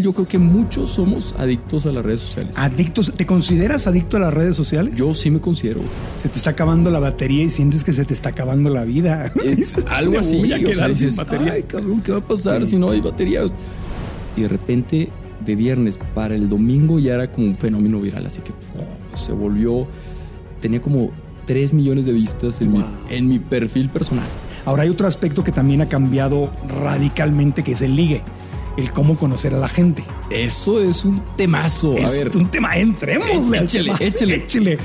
Yo creo que muchos somos adictos a las redes sociales. Adictos, ¿te consideras adicto a las redes sociales? Yo sí me considero. Se te está acabando la batería y sientes que se te está acabando la vida. Es algo así. O sea, dices. Ay, cabrón, ¿qué va a pasar si no hay batería? Y de repente, de viernes para el domingo ya era como un fenómeno viral. Así que se volvió. Tenía como 3 millones de vistas en, mi, en mi perfil personal. Ahora hay otro aspecto que también ha cambiado radicalmente, que es el ligue. El cómo conocer a la gente. Eso es un temazo. Es a ver, un tema, entremos. Échale, échale.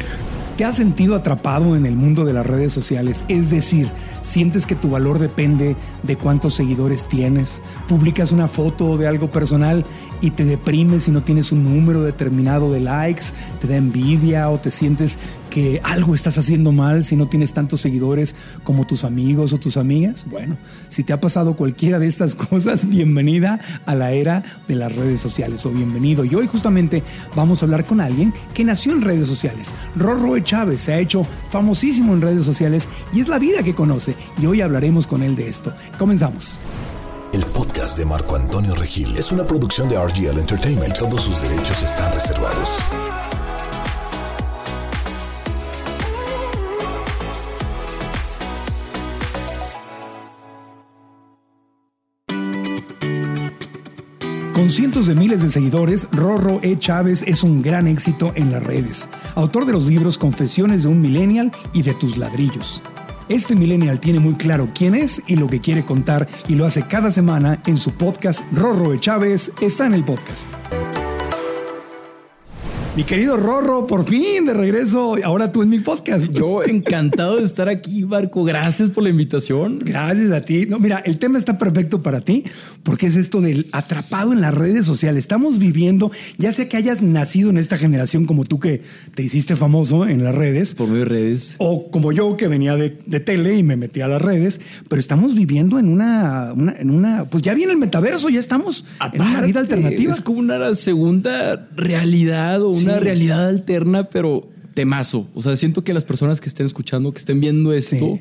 ¿Te has sentido atrapado en el mundo de las redes sociales? Es decir, sientes que tu valor depende de cuántos seguidores tienes. Publicas una foto de algo personal y te deprimes si no tienes un número determinado de likes, te da envidia o te sientes que algo estás haciendo mal si no tienes tantos seguidores como tus amigos o tus amigas. Bueno, si te ha pasado cualquiera de estas cosas, bienvenida a la era de las redes sociales o bienvenido. Y hoy justamente vamos a hablar con alguien que nació en redes sociales. Rorro Chávez se ha hecho famosísimo en redes sociales y es la vida que conoce. Y hoy hablaremos con él de esto. Comenzamos. El podcast de Marco Antonio Regil es una producción de RGL Entertainment todos sus derechos están reservados. Con cientos de miles de seguidores, Rorro E. Chávez es un gran éxito en las redes. Autor de los libros Confesiones de un Millennial y de tus ladrillos. Este millennial tiene muy claro quién es y lo que quiere contar y lo hace cada semana en su podcast Rorro E. Chávez está en el podcast. Mi querido Rorro, por fin de regreso, ahora tú en mi podcast. yo encantado de estar aquí, Marco. Gracias por la invitación. Gracias a ti. No, mira, el tema está perfecto para ti porque es esto del atrapado en las redes sociales. Estamos viviendo, ya sea que hayas nacido en esta generación como tú que te hiciste famoso en las redes, Por medio de redes. o como yo que venía de, de tele y me metí a las redes, pero estamos viviendo en una, una- en una, pues ya viene el metaverso, ya estamos en una vida Aparte, alternativa. Es como una una realidad o una Sí. Realidad alterna, pero temazo. O sea, siento que las personas que estén escuchando, que estén viendo esto, Sí.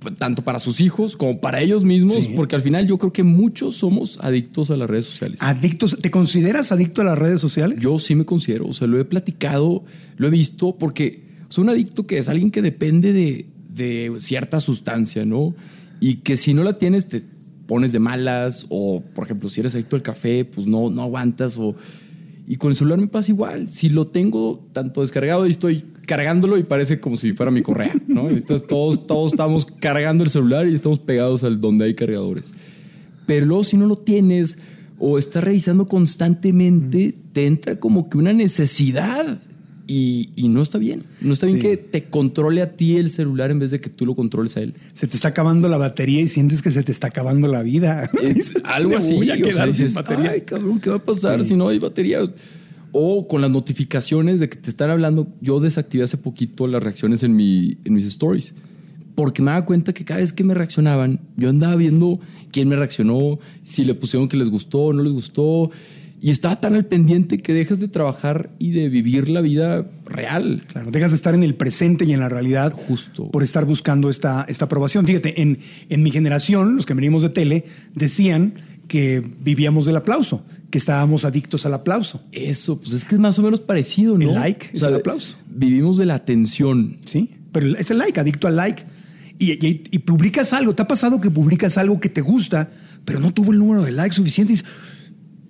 pues, tanto para sus hijos como para ellos mismos, Sí. porque al final yo creo que muchos somos adictos a las redes sociales. Adictos, ¿te consideras adicto a las redes sociales? Yo sí me considero, o sea, lo he platicado, lo he visto, porque soy un adicto que es alguien que depende de, de cierta sustancia, ¿no? Y que si no la tienes, te pones de malas, o por ejemplo, si eres adicto al café, pues no, no aguantas, o... Y con el celular me pasa igual. Si lo tengo tanto descargado y estoy cargándolo y parece como si fuera mi correa, ¿no? Todos, todos estamos cargando el celular y estamos pegados al donde hay cargadores. Pero luego si no lo tienes o estás revisando constantemente, te entra como que una necesidad y, y no está bien. No está bien Sí. que te controle a ti el celular en vez de que tú lo controles a él. Se te está acabando la batería y sientes que se te está acabando la vida. Es Dices, algo "Me así. o sea, dices, batería". Ay, cabrón, ¿qué va a pasar si no hay batería? O con las notificaciones de que te están hablando. Yo desactivé hace poquito las reacciones en, mi, en mis stories. Porque me daba cuenta que cada vez que me reaccionaban, yo andaba viendo quién me reaccionó, si le pusieron que les gustó o no les gustó. Y estaba tan al pendiente que dejas de trabajar y de vivir la vida real. Claro, dejas de estar en el presente y en la realidad Justo. por estar buscando esta, esta aprobación. Fíjate, en, en mi generación, los que venimos de tele, decían que vivíamos del aplauso, que estábamos adictos al aplauso. Eso, pues es que es más o menos parecido, ¿no? El like es el aplauso. Vivimos de la atención. ¿Sí? Pero es el like, adicto al like. Y, y- y publicas algo. ¿Te ha pasado que publicas algo que te gusta, pero no tuvo el número de likes suficiente? Y dices,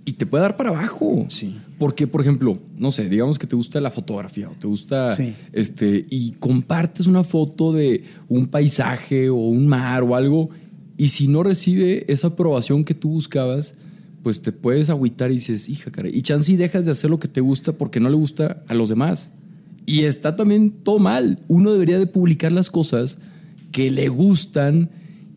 y te puede dar para abajo. Sí. Porque, por ejemplo, no sé, digamos que te gusta la fotografía o te gusta Sí. este y compartes una foto de un paisaje o un mar o algo y si no recibe esa aprobación que tú buscabas, pues te puedes agüitar y dices, hija, caray, y chance y dejas de hacer lo que te gusta porque no le gusta a los demás. Y está también todo mal. Uno debería de publicar las cosas que le gustan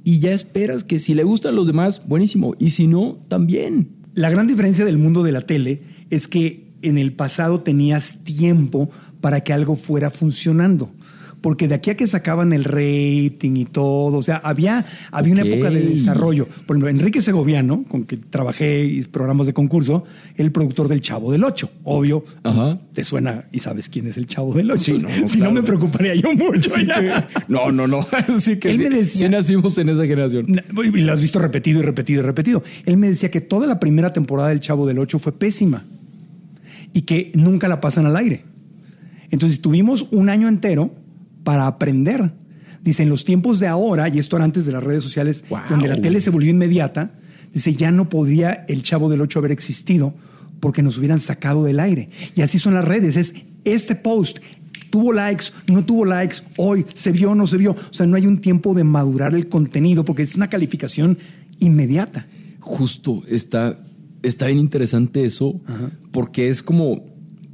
y ya esperas que si le gustan a los demás, buenísimo. Y si no, también. La gran diferencia del mundo de la tele es que en el pasado tenías tiempo para que algo fuera funcionando. Porque de aquí a que sacaban el rating y todo, o sea, había, había una época de desarrollo. Por ejemplo, Enrique Segoviano, con que trabajé y programas de concurso, el productor del Chavo del Ocho, obvio. Ajá. Te suena y sabes quién es el Chavo del Ocho. Sí, no, si claro. no me preocuparía yo mucho. Sí ya. que- no, no, no. Sí que Él sí, me decía- sí nacimos en esa generación. Y lo has visto repetido y repetido y repetido. Él me decía que toda la primera temporada del Chavo del Ocho fue pésima y que nunca la pasan al aire. Entonces tuvimos un año entero para aprender. Dice, en los tiempos de ahora, y esto era antes de las redes sociales, Wow. donde la tele se volvió inmediata, dice, ya no podría el Chavo del Ocho haber existido porque nos hubieran sacado del aire. Y así son las redes. Es este post. Tuvo likes, no tuvo likes, hoy se vio, no se vio. O sea, no hay un tiempo de madurar el contenido porque es una calificación inmediata. Justo, está, está bien interesante eso, porque es como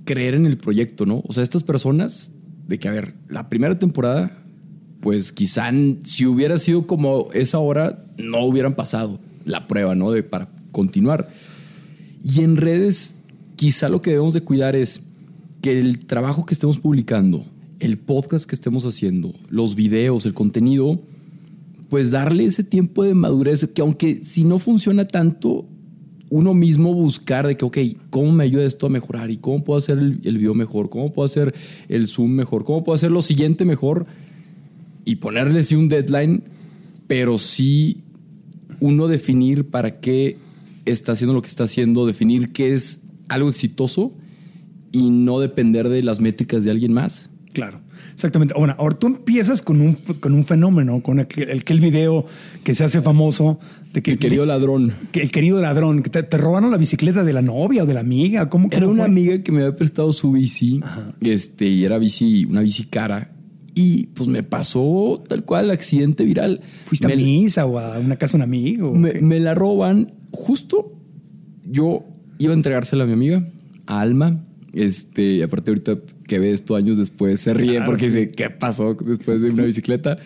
creer en el proyecto, ¿no? O sea, estas personas, de que, a ver, la primera temporada, pues quizá si hubiera sido como es ahora, no hubieran pasado la prueba, ¿no? De, para continuar. Y en redes, quizá lo que debemos de cuidar es que el trabajo que estemos publicando, el podcast que estemos haciendo, los videos, el contenido, pues darle ese tiempo de madurez, que aunque si no funciona tanto, uno mismo buscar de que, ok, ¿cómo me ayuda esto a mejorar? ¿Y cómo puedo hacer el, el video mejor? ¿Cómo puedo hacer el Zoom mejor? ¿Cómo puedo hacer lo siguiente mejor? Y ponerle sí un deadline, pero sí uno definir para qué está haciendo lo que está haciendo, definir qué es algo exitoso y no depender de las métricas de alguien más. Claro, exactamente. Bueno, ahora tú empiezas con un, con un fenómeno, con aquel, aquel video que se hace famoso de que El querido de- ladrón. que el querido ladrón, que te, te robaron la bicicleta de la novia o de la amiga. ¿Cómo, Era una fue? amiga que me había prestado su bici, este, y era bici, una bici cara. Y pues me pasó tal cual accidente viral. ¿Fuiste me, a misa o a una casa de un amigo? me, me la roban. Justo yo iba a entregársela a mi amiga, a Alma. Este, aparte ahorita que ve esto años después, se ríe porque dice, ¿qué pasó después de una bicicleta?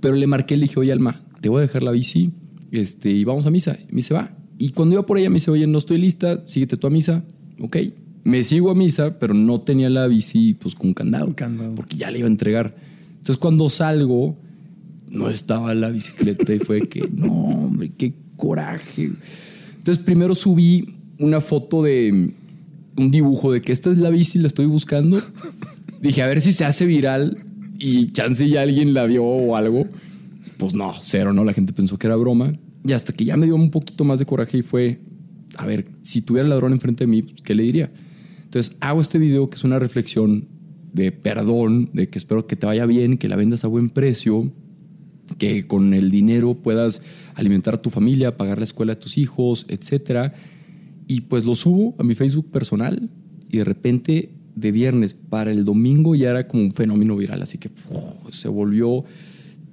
Pero le marqué, le dije, oye Alma, te voy a dejar la bici este, y vamos a misa. Y me dice, va. Y cuando iba por ella me dice, oye, no estoy lista, síguete tú a misa. Ok. Me sigo a misa, pero no tenía la bici pues con candado. Con candado. Porque ya le iba a entregar. Entonces cuando salgo, no estaba la bicicleta y fue que, no, hombre, qué coraje. Entonces primero subí una foto de un dibujo de que esta es la bici, la estoy buscando. Dije, a ver si se hace viral y chance ya alguien la vio o algo. Pues no, cero, ¿no? La gente pensó que era broma. Y hasta que ya me dio un poquito más de coraje y fue, a ver, si tuviera el ladrón enfrente de mí, pues, ¿qué le diría? Entonces hago este video que es una reflexión de perdón, de que espero que te vaya bien, que la vendas a buen precio, que con el dinero puedas alimentar a tu familia, pagar la escuela de tus hijos, etcétera. Y pues lo subo a mi Facebook personal y de repente de viernes para el domingo ya era como un fenómeno viral, así que uf, se volvió,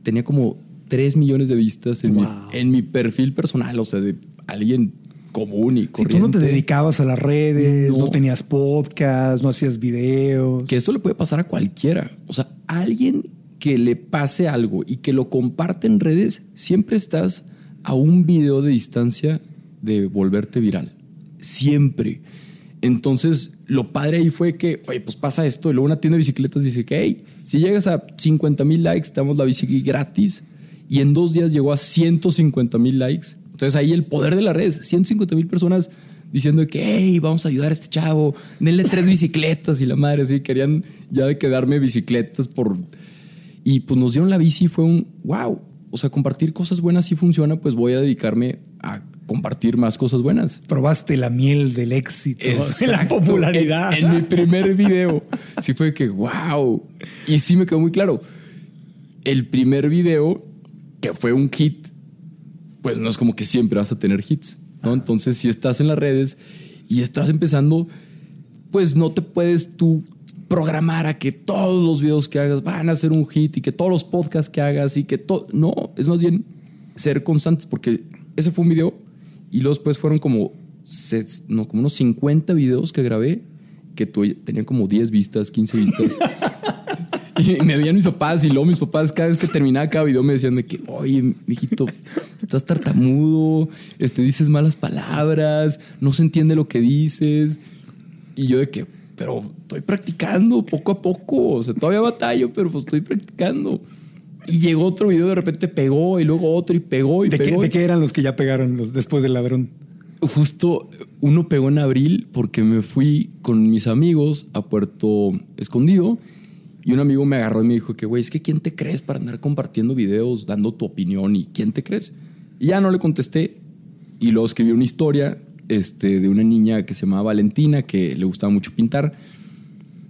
tenía como 3 millones de vistas en, Wow. mi, en mi perfil personal, o sea, de alguien común y Si corriente. tú no te dedicabas a las redes, no, No. tenías podcast, no hacías videos. Que esto le puede pasar a cualquiera. O sea, alguien que le pase algo y que lo comparte en redes, siempre estás a un video de distancia de volverte viral. Siempre. Entonces, lo padre ahí fue que, oye, pues pasa esto. Y luego una tienda bicicletas dice que, hey, si llegas a 50 mil likes, te damos la bici gratis. Y en dos días llegó a 150 mil likes. Entonces ahí el poder de las redes, 150 mil personas diciendo que, hey, vamos a ayudar a este chavo, denle tres bicicletas y la madre, así querían ya de quedarme bicicletas por... Y pues nos dieron la bici fue un, wow, o sea, compartir cosas buenas sí funciona, pues voy a dedicarme a compartir más cosas buenas. Probaste la miel del éxito, de la popularidad. En, en mi primer video, sí fue que, wow. Y sí me quedó muy claro. El primer video, que fue un hit, pues no es como que siempre vas a tener hits, ¿no? Entonces, si estás en las redes y estás empezando, pues no te puedes tú programar a que todos los videos que hagas van a ser un hit y que todos los podcasts que hagas y que todo. No, es más bien ser constantes, porque ese fue un video y luego después fueron como, no, como unos 50 videos que grabé que tenían como 10 vistas, 15 vistas. Y me veían mis papás y luego mis papás cada vez que terminaba cada video me decían de que, oye, mijito, estás tartamudo, este, dices malas palabras, no se entiende lo que dices. Y yo de que, pero estoy practicando poco a poco. O sea, todavía batallo, pero pues estoy practicando. Y llegó otro video, de repente pegó, y luego otro, y pegó, y ¿De, pegó. Qué, ¿De qué eran los que ya pegaron los después del ladrón? Justo uno pegó en abril porque me fui con mis amigos a Puerto Escondido y un amigo me agarró y me dijo que, güey, es que ¿quién te crees para andar compartiendo videos, dando tu opinión y quién te crees? Y ya no le contesté y luego escribí una historia este, de una niña que se llamaba Valentina, que le gustaba mucho pintar.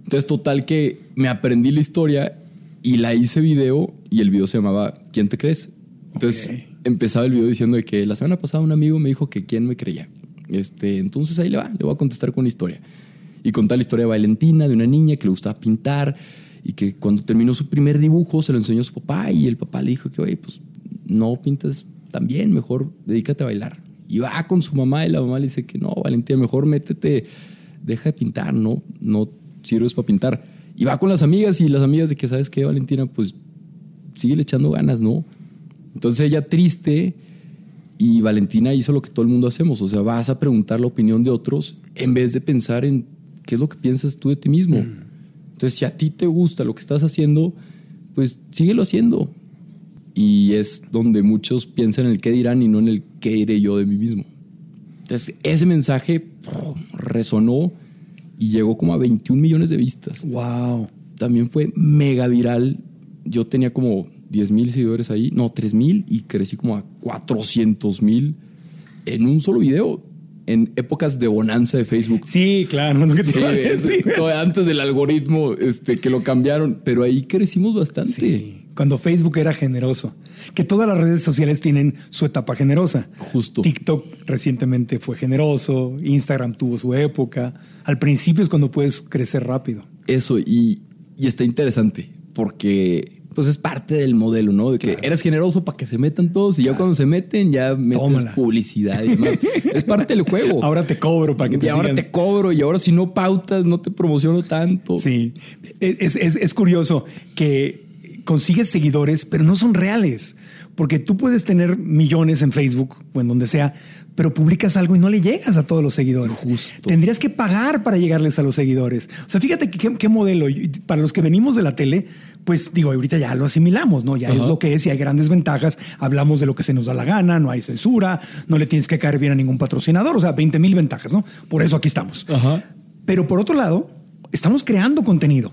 Entonces, total que me aprendí la historia y la hice video y el video se llamaba ¿Quién te crees? Entonces Ok. empezaba el video diciendo de que la semana pasada un amigo me dijo que quién me creía. Este, entonces ahí le va, le voy a contestar con una historia. Y contar la historia de Valentina, de una niña que le gustaba pintar y que cuando terminó su primer dibujo se lo enseñó a su papá y el papá le dijo que, oye, pues no pintas tan bien, mejor dedícate a bailar. Y va con su mamá y la mamá le dice que no, Valentina, mejor métete, deja de pintar, no, no sirves para pintar. Y va con las amigas y las amigas de que, ¿sabes qué, Valentina? Pues sigue echando ganas, ¿no? Entonces ella triste y Valentina hizo lo que todo el mundo hacemos, o sea, vas a preguntar la opinión de otros en vez de pensar en qué es lo que piensas tú de ti mismo. Entonces, si a ti te gusta lo que estás haciendo, pues síguelo haciendo. Y es donde muchos piensan en el qué dirán y no en el qué diré yo de mí mismo. Entonces, ese mensaje ¡pum! resonó y llegó como a 21 millones de vistas Wow. también fue mega viral. Yo tenía como 10 mil seguidores ahí, no, 3 mil y crecí como a 400 mil en un solo video, en épocas de bonanza de Facebook. Sí, claro, no es lo que te Sí, iba a es- decir. todo antes del algoritmo este, que lo cambiaron, pero ahí crecimos bastante. Sí, cuando Facebook era generoso. Que todas las redes sociales tienen su etapa generosa. Justo. TikTok recientemente fue generoso, Instagram tuvo su época. Al principio es cuando puedes crecer rápido. Eso, y, y está interesante porque pues es parte del modelo, ¿no? De que eres generoso para que se metan todos y ya cuando se meten ya metes Tómala. publicidad y demás. es parte del juego. Ahora te cobro para que te y ahora sigan. te cobro y ahora si no pautas no te promociono tanto. Sí, es, es- es curioso que consigues seguidores, pero no son reales. Porque tú puedes tener millones en Facebook o en donde sea, pero publicas algo y no le llegas a todos los seguidores. Justo. Tendrías que pagar para llegarles a los seguidores. O sea, fíjate qué, qué modelo. Para los que venimos de la tele, pues digo, ahorita ya lo asimilamos, ¿no? Ya es lo que es y hay grandes ventajas. Hablamos de lo que se nos da la gana, no hay censura, no le tienes que caer bien a ningún patrocinador. O sea, 20 mil ventajas, ¿no? Por eso aquí estamos. Ajá. Pero por otro lado, estamos creando contenido.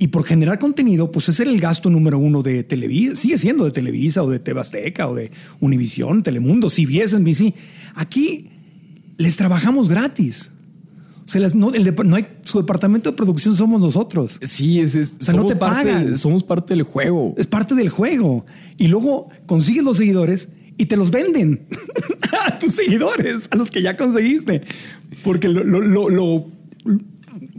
Y por generar contenido, pues ese era el gasto número uno de Televisa, sigue siendo de Televisa o de Tebasteca o de Univisión, Telemundo, CBS, NBC. Aquí les trabajamos gratis. O sea, las- no, el no hay, su departamento de producción somos nosotros. Sí, es, es- O sea, no somos, te parte, pagan. somos parte del juego. Es parte del juego. Y luego consigues los seguidores y te los venden a tus seguidores, a los que ya conseguiste. Porque lo, lo- lo- lo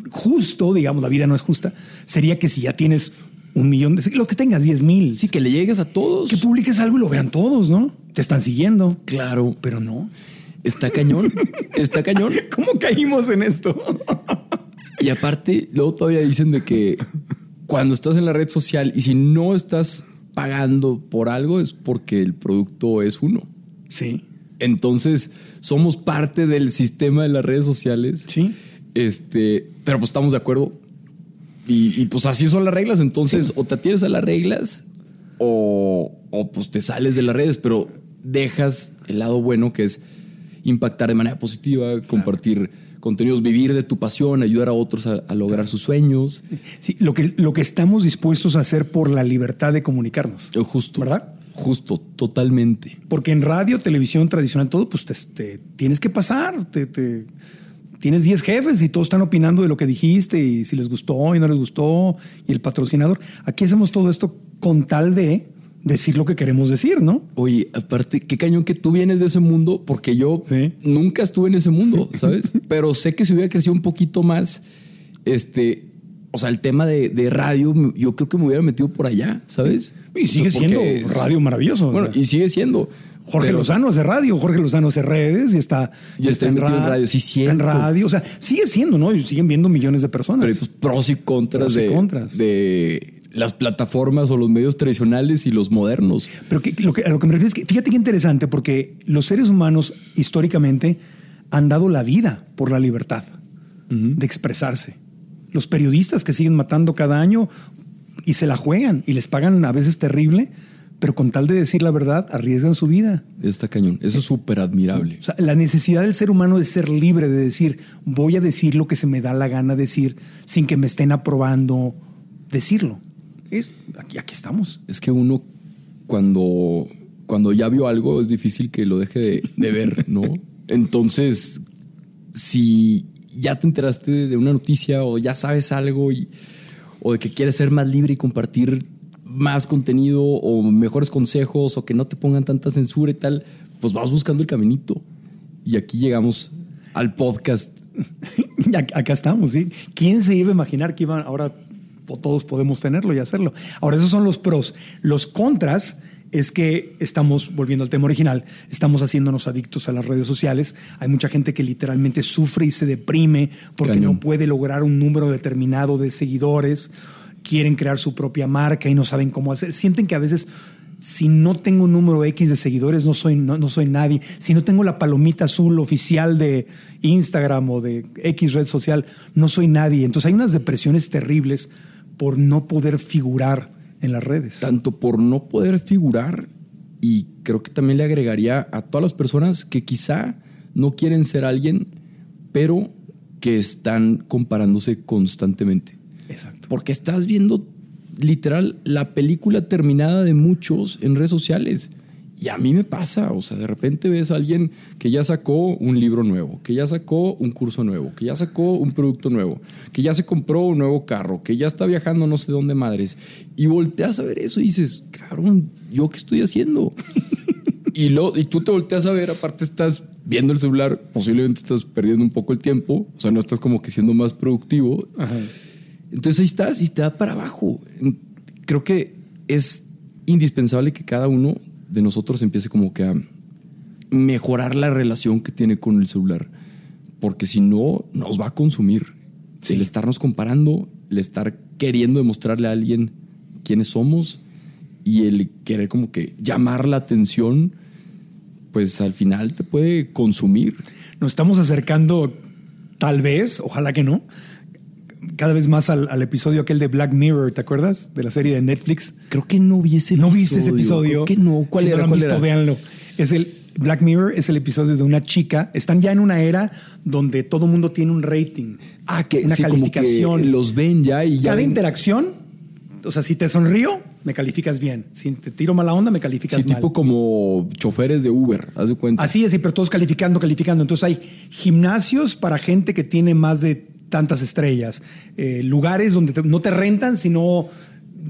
justo, digamos, la vida no es justa, sería que si ya tienes un millón de lo que tengas 10 mil, Sí, que le llegues a todos. que publiques algo y lo vean todos, ¿no? Te están siguiendo. Claro, Pero no. está cañón. está cañón. ¿Cómo caímos en esto? Y aparte, luego todavía dicen de que cuando estás en la red social y si no estás pagando por algo es porque el producto es uno. Sí. Entonces, somos parte del sistema de las redes sociales. Sí. Este, pero pues estamos de acuerdo. Y, y, pues así son las reglas. Entonces, o te atienes a las reglas o, o pues te sales de las redes, pero dejas el lado bueno que es impactar de manera positiva, compartir contenidos, vivir de tu pasión, ayudar a otros a, a lograr sus sueños. Sí, lo que, lo que estamos dispuestos a hacer por la libertad de comunicarnos. Eh, Justo. ¿Verdad? Justo, totalmente. Porque en radio, televisión tradicional, todo, pues te, te tienes que pasar. Te, te- tienes 10 jefes y todos están opinando de lo que dijiste y si les gustó y no les gustó y el patrocinador. Aquí hacemos todo esto con tal de decir lo que queremos decir, ¿no? Oye, aparte, qué cañón que tú vienes de ese mundo, porque yo Sí. nunca estuve en ese mundo, ¿sabes? Pero sé que si hubiera crecido un poquito más, este, o sea, el tema de, de radio, yo creo que me hubiera metido por allá, ¿sabes? Y sigue porque- siendo radio maravilloso. o Bueno, sea. y sigue siendo. Jorge pero- Lozano hace radio, Jorge Lozano hace redes y está, está metido en radio, sí, está en radio, o sea, sigue siendo, ¿no? Y siguen viendo millones de personas. Pero hay, pues, pros y contras, Pros y de, contras. de las plataformas o los medios tradicionales y los modernos. Pero que, lo que, a lo que me refiero es que fíjate qué interesante, porque los seres humanos históricamente han dado la vida por la libertad. de expresarse. Los periodistas que siguen matando cada año y se la juegan y les pagan a veces terrible, pero con tal de decir la verdad, arriesgan su vida. Está cañón. Eso es súper admirable. O sea, la necesidad del ser humano de ser libre, de decir, voy a decir lo que se me da la gana decir sin que me estén aprobando decirlo. Es, aquí, aquí estamos. Es que uno, cuando, cuando ya vio algo, es difícil que lo deje de, de ver, ¿no? Entonces, si ya te enteraste de una noticia o ya sabes algo y, o de que quieres ser más libre y compartir más contenido o mejores consejos o que no te pongan tanta censura y tal, pues vas buscando el caminito. Y aquí llegamos al podcast. Acá estamos, ¿sí? ¿Quién se iba a imaginar que iban ahora todos podemos tenerlo y hacerlo? Ahora, esos son los pros. Los contras es que estamos, volviendo al tema original, estamos haciéndonos adictos a las redes sociales. Hay mucha gente que literalmente sufre y se deprime porque Cañón. no puede lograr un número determinado de seguidores, quieren crear su propia marca y no saben cómo hacer. Sienten que a veces, si no tengo un número X de seguidores, no soy, no, no soy nadie. Si no tengo la palomita azul oficial de Instagram o de X red social, no soy nadie. Entonces hay unas depresiones terribles por no poder figurar en las redes. tanto por no poder figurar y creo que también le agregaría a todas las personas que quizá no quieren ser alguien, pero que están comparándose constantemente. Exacto. Porque estás viendo literal la película terminada de muchos en redes sociales. Y a mí me pasa, o sea, de repente ves a alguien que ya sacó un libro nuevo, que ya sacó un curso nuevo, que ya sacó un producto nuevo, que ya se compró un nuevo carro, que ya está viajando no sé dónde madres. Y volteas a ver eso y dices, cabrón, ¿yo qué estoy haciendo? y, lo, y tú te volteas a ver, aparte estás viendo el celular, posiblemente estás perdiendo un poco el tiempo, o sea, no estás como que siendo más productivo. Entonces ahí estás y te da para abajo. Creo que es indispensable que cada uno de nosotros empiece como que a mejorar la relación que tiene con el celular. Porque si no, nos va a consumir. Sí. El estarnos comparando, el estar queriendo demostrarle a alguien quiénes somos y el querer como que llamar la atención, pues al final te puede consumir. Nos estamos acercando, tal vez, ojalá que no, cada vez más al, al episodio aquel de Black Mirror, ¿te acuerdas? De la serie de Netflix. Creo que no vi ese ¿No viste ese episodio? Creo que no. ¿Cuál Si no era? lo han ¿Cuál visto, véanlo. Es el Black Mirror es el episodio de una chica. Están ya en una era donde todo mundo tiene un rating. Ah, que una sí, como que calificación. los ven ya y ya. Cada ven- interacción, o sea, si te sonrío, me calificas bien. Si te tiro mala onda, me calificas Sí, mal. tipo como choferes de Uber, haz de cuenta. Así es, pero todos calificando, calificando. Entonces hay gimnasios para gente que tiene más de tantas estrellas, eh, lugares donde te- no te rentan si no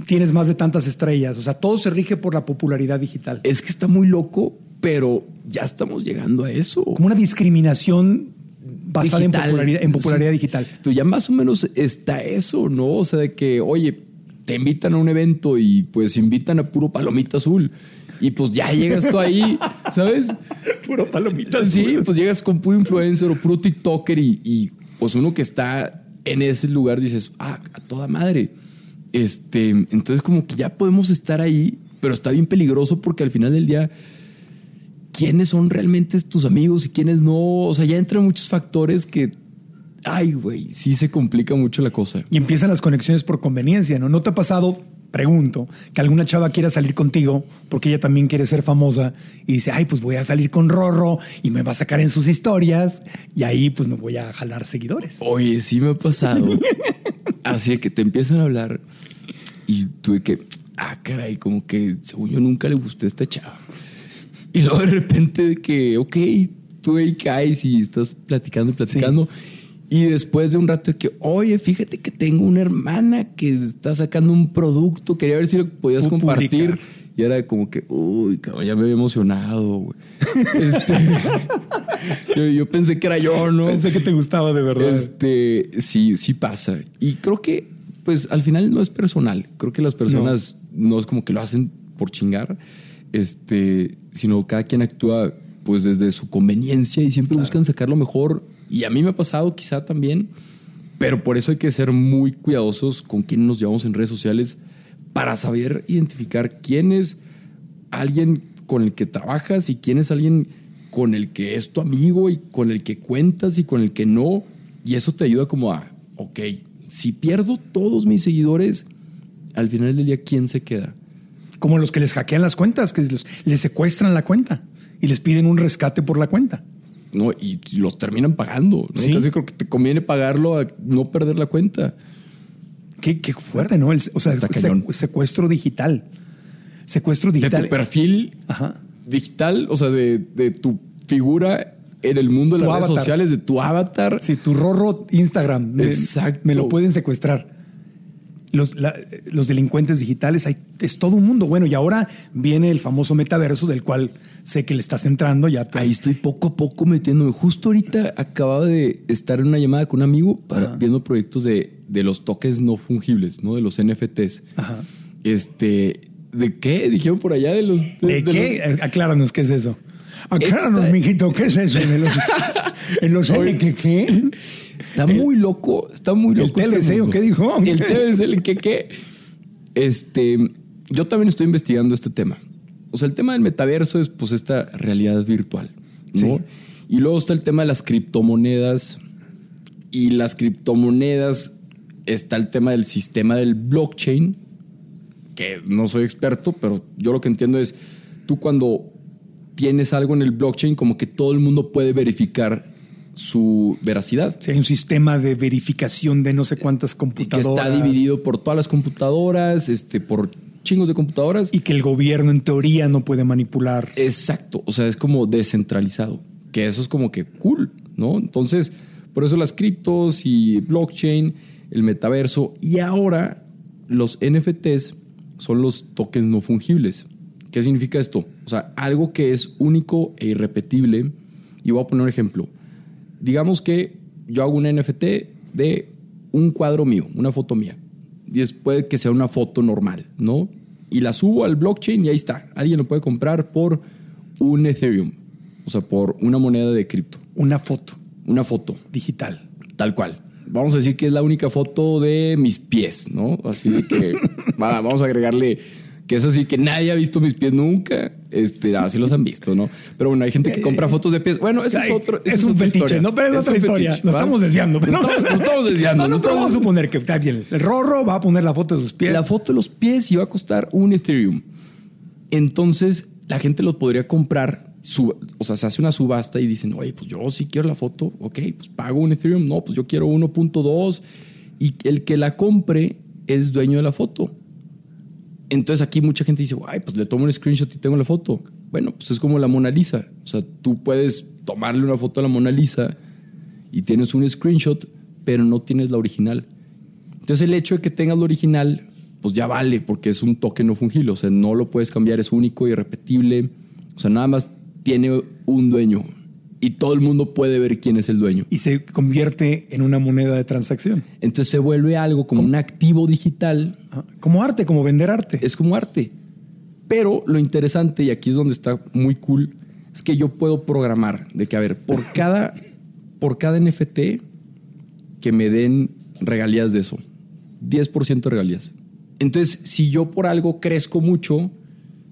tienes más de tantas estrellas. O sea, todo se rige por la popularidad digital. Es que está muy loco, pero ya estamos llegando a eso. Como una discriminación basada en popularidad, en popularidad Sí. digital. Pero ya más o menos está eso, ¿no? O sea, de que, oye, te invitan a un evento y pues invitan a puro palomita azul. Y pues ya llegas tú ahí, ¿sabes? Puro palomita. Sí, pues llegas con puro influencer o puro TikToker y, y, pues uno que está en ese lugar dices, ah, a toda madre. Este, entonces como que ya podemos estar ahí, pero está bien peligroso porque al final del día, ¿quiénes son realmente tus amigos y quiénes no? O sea, ya entran muchos factores que, ay, güey, sí se complica mucho la cosa. Y empiezan las conexiones por conveniencia, ¿no? ¿No te ha pasado, pregunto, que alguna chava quiera salir contigo porque ella también quiere ser famosa y dice, ay, pues voy a salir con Rorro y me va a sacar en sus historias y ahí pues me voy a jalar seguidores? Oye, sí me ha pasado. Así que te empiezan a hablar y tuve que, ah, caray, como que según yo nunca le gusté a esta chava. Y luego de repente de que, ok, tú ahí caes y estás platicando, platicando. Y después de un rato de que, oye, fíjate que tengo una hermana que está sacando un producto, quería ver si lo podías compartir. Y era como que, uy, cabrón, ya me había emocionado, güey. Este, yo, yo pensé que era yo, ¿no? Pensé que te gustaba de verdad. Este, sí, sí pasa. Y creo que, pues, al final no es personal. Creo que las personas no, es como que lo hacen por chingar, este, sino cada quien actúa, pues, desde su conveniencia y siempre buscan sacar lo mejor. Y a mí me ha pasado, quizá también, pero por eso hay que ser muy cuidadosos con quién nos llevamos en redes sociales para saber identificar quién es alguien con el que trabajas y quién es alguien con el que es tu amigo y con el que cuentas y con el que no. Y eso te ayuda como a, ok, si pierdo todos mis seguidores, al final del día, ¿quién se queda? Como los que les hackean las cuentas, que les, les secuestran la cuenta y les piden un rescate por la cuenta. ¿No? Y los terminan pagando. ¿no? Sí. Casi creo que te conviene pagarlo a no perder la cuenta. Qué, qué fuerte, ¿no? El- o sea, secuestro digital. Secuestro De digital. tu perfil Ajá. digital, o sea, de, de tu figura en el mundo de Tu las redes sociales, de tu avatar. Sí, tu rorro Instagram. me- Exacto. Me lo pueden secuestrar. Los, la- los delincuentes digitales, hay- es todo un mundo. Bueno, y ahora viene el famoso metaverso del cual sé que le estás entrando. Ya te- Ahí estoy poco a poco metiéndome. Justo ahorita acababa de estar en una llamada con un amigo para, viendo proyectos de, de los tokens no fungibles, ¿no? De los NFTs. Ajá. Este, ¿de qué? Dijeron por allá de los. ¿De, qué? Eh, Acláranos qué es eso. Acláranos, Esta- mijito, ¿qué es eso? En los, en los ¿qué, Está muy loco, está muy ¿El loco. este TLC o qué dijo? El TLC, el que qué. Este, yo también estoy investigando este tema. O sea, el tema del metaverso es pues esta realidad virtual, ¿no? Sí. Y luego está el tema de las criptomonedas. Y las criptomonedas está el tema del sistema del blockchain, que no soy experto, pero yo lo que entiendo es, tú cuando tienes algo en el blockchain, como que todo el mundo puede verificar su veracidad. Hay un sistema de verificación de no sé cuántas Y que computadoras. está dividido por todas las computadoras, este, por chingos de computadoras. Y que el gobierno en teoría no puede manipular. Exacto, o sea, es como descentralizado, que eso es como que cool, ¿no? Entonces, por eso las criptos y blockchain, el metaverso y ahora los NFTs son los tokens no fungibles. ¿Qué significa esto? O sea, algo que es único e irrepetible. Y voy a poner un ejemplo. Digamos que yo hago un NFT de un cuadro mío, una foto mía. Y después que sea una foto normal, ¿no? Y la subo al blockchain y ahí está. Alguien lo puede comprar por un Ethereum. O sea, por una moneda de cripto. Una foto Una foto, digital. tal cual. Vamos a decir que es la única foto de mis pies, ¿no? Así que va, vamos a agregarle que es así que nadie ha visto mis pies nunca. Este, así los han visto, ¿no? Pero bueno, hay gente que compra fotos de pies. Bueno, eso es otro. es un fetiche, historia. ¿no? Pero es, otra historia. fetiche, nos estamos desviando. pero Nos estamos, nos estamos desviando. No, no, nos pero vamos a suponer que está bien. El Rorro va a poner la foto de sus pies. La foto de los pies iba a costar un Ethereum. Entonces, la gente los podría comprar. sub- o sea, se hace una subasta y dicen, oye, pues yo sí quiero la foto. Ok, pues pago un Ethereum. No, pues yo quiero 1.2. Y el que la compre es dueño de la foto. Entonces aquí mucha gente dice, ay, pues le tomo un screenshot y tengo la foto. Bueno, pues es como la Mona Lisa. O sea, tú puedes tomarle una foto a la Mona Lisa y tienes un screenshot, pero no tienes la original. Entonces el hecho de que tengas lo original, pues ya vale, porque es un token no fungible. O sea, no lo puedes cambiar, es único, irrepetible. O sea, nada más tiene un dueño y todo el mundo puede ver quién es el dueño. Y se convierte en una moneda de transacción. Entonces se vuelve algo como un activo digital Ah, Como arte, como vender arte. es como arte. Pero lo interesante, y aquí es donde está muy cool, es que yo puedo programar de que, a ver, por cada, por cada NFT que me den regalías de eso, 10% de regalías. Entonces, si yo por algo crezco mucho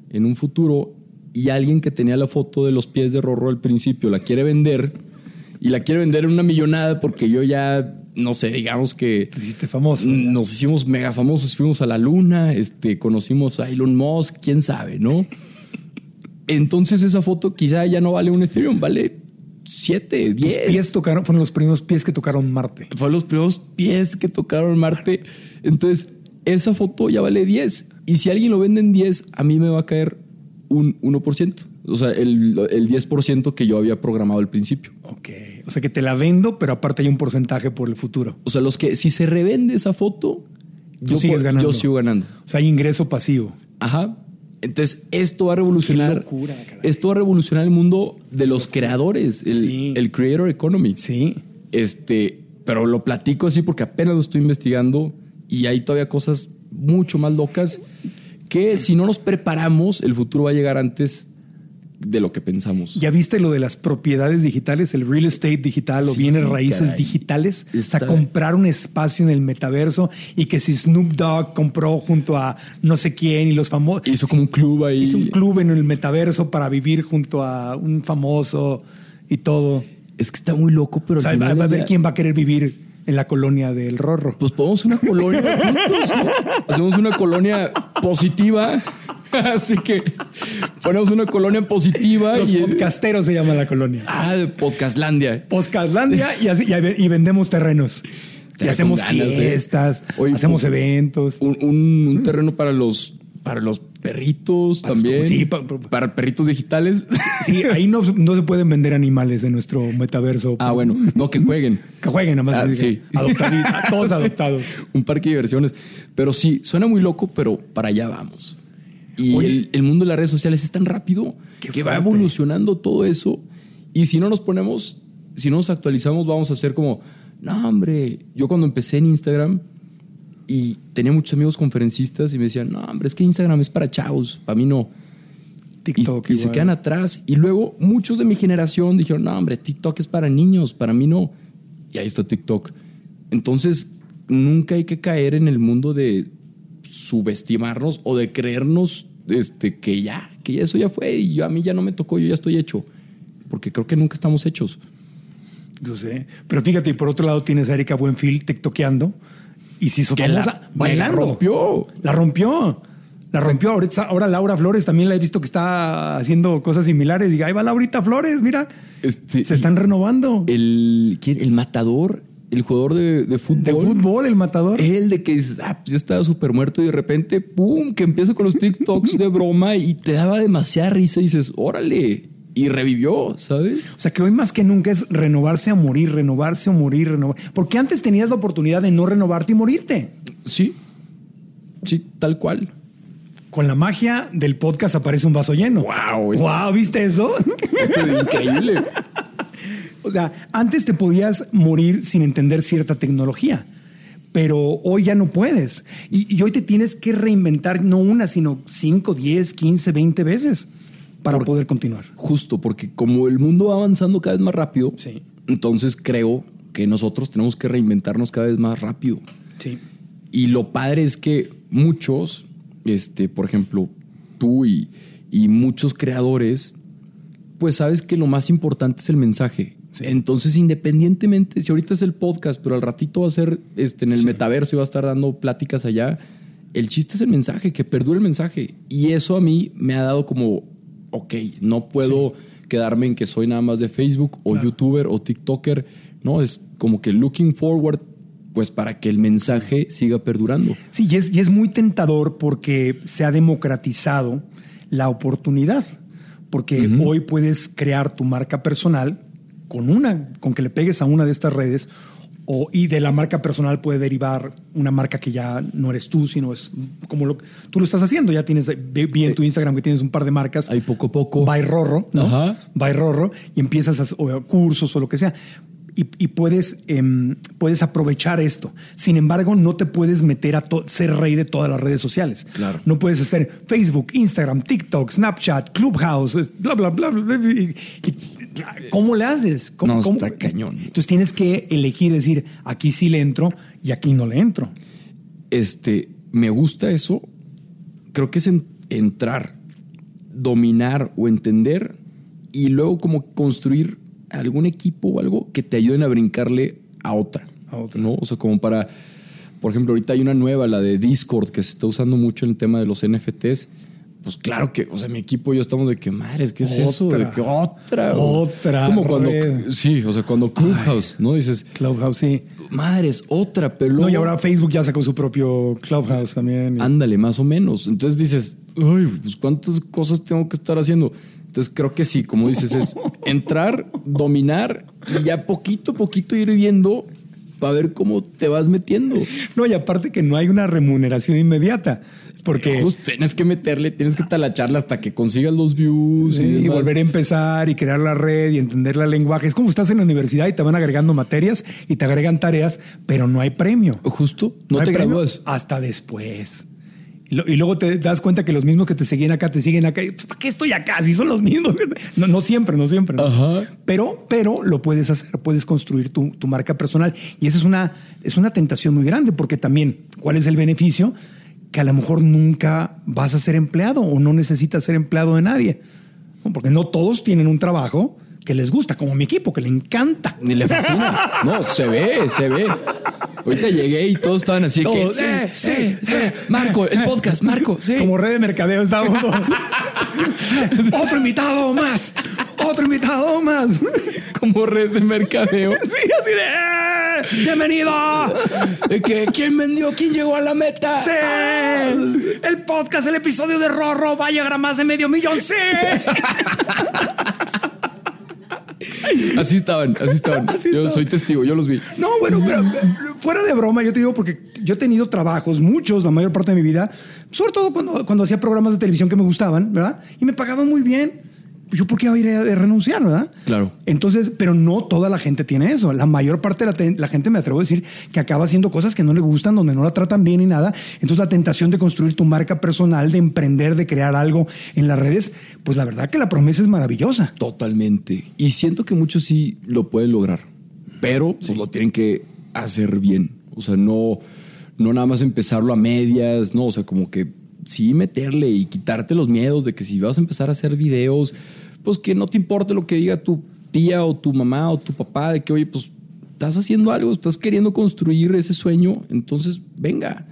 en un futuro y alguien que tenía la foto de los pies de Rorro al principio la quiere vender y la quiere vender en una millonada porque yo ya, no sé, digamos que Te hiciste famoso. nos hicimos mega famosos, fuimos a la luna, este, conocimos a Elon Musk, quién sabe, ¿no? Entonces esa foto quizá ya no vale un Ethereum, vale 7, Tus 10. pies tocaron, fueron los primeros pies que tocaron Marte. Fueron los primeros pies que tocaron Marte. Entonces esa foto ya vale 10. Y si alguien lo vende en 10, a mí me va a caer un 1%. O sea, el, el 10% que yo había programado al principio. Ok. O sea que te la vendo, pero aparte hay un porcentaje por el futuro. O sea, los que si se revende esa foto, Tú yo, sigues ganando. yo sigo ganando. O sea, hay ingreso pasivo. Ajá. Entonces, esto va a revolucionar. Qué locura, esto va a revolucionar el mundo de los creadores, el, Sí. el creator economy. Sí. Este, pero lo platico así porque apenas lo estoy investigando y hay todavía cosas mucho más locas que si no nos preparamos, el futuro va a llegar antes de lo que pensamos. ¿Ya viste lo de las propiedades digitales, el real estate digital o Sí, bienes raíces caray. digitales? O Está- sea, comprar un espacio en el metaverso y que si Snoop Dogg compró junto a no sé quién y los famosos. Hizo como un club ahí. Hizo un club en el metaverso para vivir junto a un famoso y todo. Es que está muy loco, pero O sea, va a ver quién va a querer vivir en la colonia del Rorro. Pues podemos una colonia juntos, ¿no? Hacemos una colonia positiva. Así que ponemos una colonia positiva Los y podcasteros se llama la colonia. Ah, Podcastlandia. Podcastlandia y, así- y vendemos terrenos. Y hacemos ¿eh? fiestas, hacemos pues, eventos. Un, un- un terreno para los para los perritos Para los- también. sí, pa- pa- para perritos digitales. Sí, ahí no, no se pueden vender animales en nuestro metaverso. Ah, bueno, no que jueguen. Que jueguen, nada más. Ah, sí. todos Sí. adoptados. Un parque de diversiones. Pero sí, suena muy loco, pero para allá vamos. Y Oye. el, el mundo de las redes sociales es tan rápido que va fuerte. evolucionando todo eso. Y si no nos ponemos, si no nos actualizamos, vamos a hacer como, no, hombre, yo cuando empecé en Instagram y tenía muchos amigos conferencistas y me decían, no, hombre, es que Instagram es para chavos, para mí no. Y, TikTok. y se igual. quedan atrás. Y luego muchos de mi generación dijeron, no, hombre, TikTok es para niños, para mí no. Y ahí está TikTok. Entonces, nunca hay que caer en el mundo de subestimarnos o de creernos este, que ya, que ya eso ya fue y yo, a mí ya no me tocó, yo ya estoy hecho. Porque creo que nunca estamos hechos. Yo sé. Pero fíjate, y por otro lado tienes a Erika Buenfil tiktokeando y se hizo Que famosa la- bailando. la rompió. La rompió. La rompió. Ahorita, ahora Laura Flores también la he visto que está haciendo cosas similares. Diga, ahí va Laurita Flores, mira. Este, Se están renovando. El, ¿quién? el matador, el jugador de, de fútbol. de fútbol, el matador. El de que dices, ah, pues ya estaba súper muerto y de repente, ¡pum! que empieza con los TikToks de broma y te daba demasiada risa y dices, órale, y revivió, ¿sabes? O sea que hoy más que nunca es renovarse a morir, renovarse o morir, renovar. Porque antes tenías la oportunidad de no renovarte y morirte. Sí, sí, tal cual. Con la magia del podcast aparece un vaso lleno. Wow, es- Wow, ¿viste eso? Esto es increíble. o sea, antes te podías morir sin entender cierta tecnología. Pero hoy ya no puedes. Y, y hoy te tienes que reinventar no una, sino 5, 10, 15, 20 veces para poder continuar. Justo, porque como el mundo va avanzando cada vez más rápido, Sí. entonces creo que nosotros tenemos que reinventarnos cada vez más rápido. Sí. Y lo padre es que muchos, este, por ejemplo, tú y, y muchos creadores, pues sabes que lo más importante es el mensaje. Entonces, independientemente, si ahorita es el podcast, pero al ratito va a ser este, en el metaverso y va a estar dando pláticas allá, el chiste es el mensaje, que perdure el mensaje. Y eso a mí me ha dado como, ok, no puedo quedarme en que soy nada más de Facebook o youtuber o TikToker. No, es como que looking forward, pues para que el mensaje siga perdurando. Sí, y es, y es muy tentador porque se ha democratizado la oportunidad. Porque hoy puedes crear tu marca personal con una, con que le pegues a una de estas redes, o, y de la marca personal puede derivar una marca que ya no eres tú, sino es como lo tú lo estás haciendo. Ya tienes, vi en tu Instagram que tienes un par de marcas. Ahí poco a poco. By Rorro, ¿no? Ajá. By Rorro, y empiezas a hacer o cursos o lo que sea. Y, y puedes, em, puedes aprovechar esto. Sin embargo, no te puedes meter a ser rey de todas las redes sociales. Claro. No puedes hacer Facebook, Instagram, TikTok, Snapchat, Clubhouse, bla, bla, bla. bla, bla, y- y- ¿Cómo le haces? ¿Cómo- No, cómo? está cañón. Entonces tienes que elegir, decir, aquí sí le entro y aquí no le entro. este, me gusta eso. Creo que es en- entrar, dominar o entender y luego como construir algún equipo o algo que te ayuden a brincarle a otra. A otra. ¿no? O sea, como para, por ejemplo, ahorita hay una nueva, la de Discord, que se está usando mucho en el tema de los NFTs. Pues claro que, o sea, mi equipo y yo estamos de que, madres, ¿qué es eso? Otra. De que otra. Otra Es como cuando, sí, o sea, cuando Clubhouse, ¿no? Dices, Clubhouse, sí. madres, otra, pero No, y ahora Facebook ya sacó su propio Clubhouse también. y- Ándale, más o menos. Entonces dices, uy, pues cuántas cosas tengo que estar haciendo. Entonces creo que sí, como dices, es entrar, dominar y ya poquito a poquito ir viendo para ver cómo te vas metiendo. No, y aparte que no hay una remuneración inmediata, porque Justo tienes que meterle, tienes que talacharla hasta que consigas los views sí, y, y volver a empezar y crear la red y entender la lenguaje. Es como estás en la universidad y te van agregando materias y te agregan tareas, pero no hay premio. Justo, no, hay te premio gradúas. hasta después. Y, luego te das cuenta que los mismos que te siguen acá te siguen acá. Y, ¿Para qué estoy acá? Si son los mismos. No, no siempre, no siempre. ¿no? Ajá. Pero, pero lo puedes hacer, puedes construir tu, tu marca personal. Y esa es una, es una tentación muy grande porque también, ¿cuál es el beneficio? Que a lo mejor nunca vas a ser empleado o no necesitas ser empleado de nadie. Porque no todos tienen un trabajo que les gusta, como mi equipo, que le encanta. Ni le fascina. No, se ve, se ve. Ahorita llegué y todos estaban así que. Todos, Sí, eh, sí, eh, sí. eh. Marco, el podcast, Marco, sí. Como red de mercadeo estábamos. Otro invitado más. Otro invitado más. Como red de mercadeo. Sí, así de. ¡eh! ¡Bienvenido! ¿quién vendió? ¿Quién llegó a la meta? ¡Sí! El podcast, el episodio de Rorro va a llegar a más de medio millón. ¡Sí! Así estaban, así estaban. Así yo estaban. soy testigo, yo los vi. No, bueno, pero eh, fuera de broma, yo te digo porque yo he tenido trabajos, muchos, la mayor parte de mi vida, sobre todo cuando, cuando hacía programas de televisión que me gustaban, ¿verdad? Y me pagaban muy bien. Yo, ¿por qué iba a ir a renunciar, verdad? Claro. Entonces, pero no toda la gente tiene eso. La mayor parte de la, ten- la gente, me atrevo a decir, que acaba haciendo cosas que no le gustan, donde no la tratan bien y nada. Entonces, la tentación de construir tu marca personal, de emprender, de crear algo en las redes, pues la verdad que la promesa es maravillosa. Totalmente. Y siento que muchos sí lo pueden lograr, pero pues lo tienen que hacer bien. O sea, no, no nada más empezarlo a medias, no, o sea, como que sí meterle y quitarte los miedos de que si vas a empezar a hacer videos, pues que no te importe lo que diga tu tía o tu mamá o tu papá, de que, oye, pues estás haciendo algo, estás queriendo construir ese sueño, entonces venga.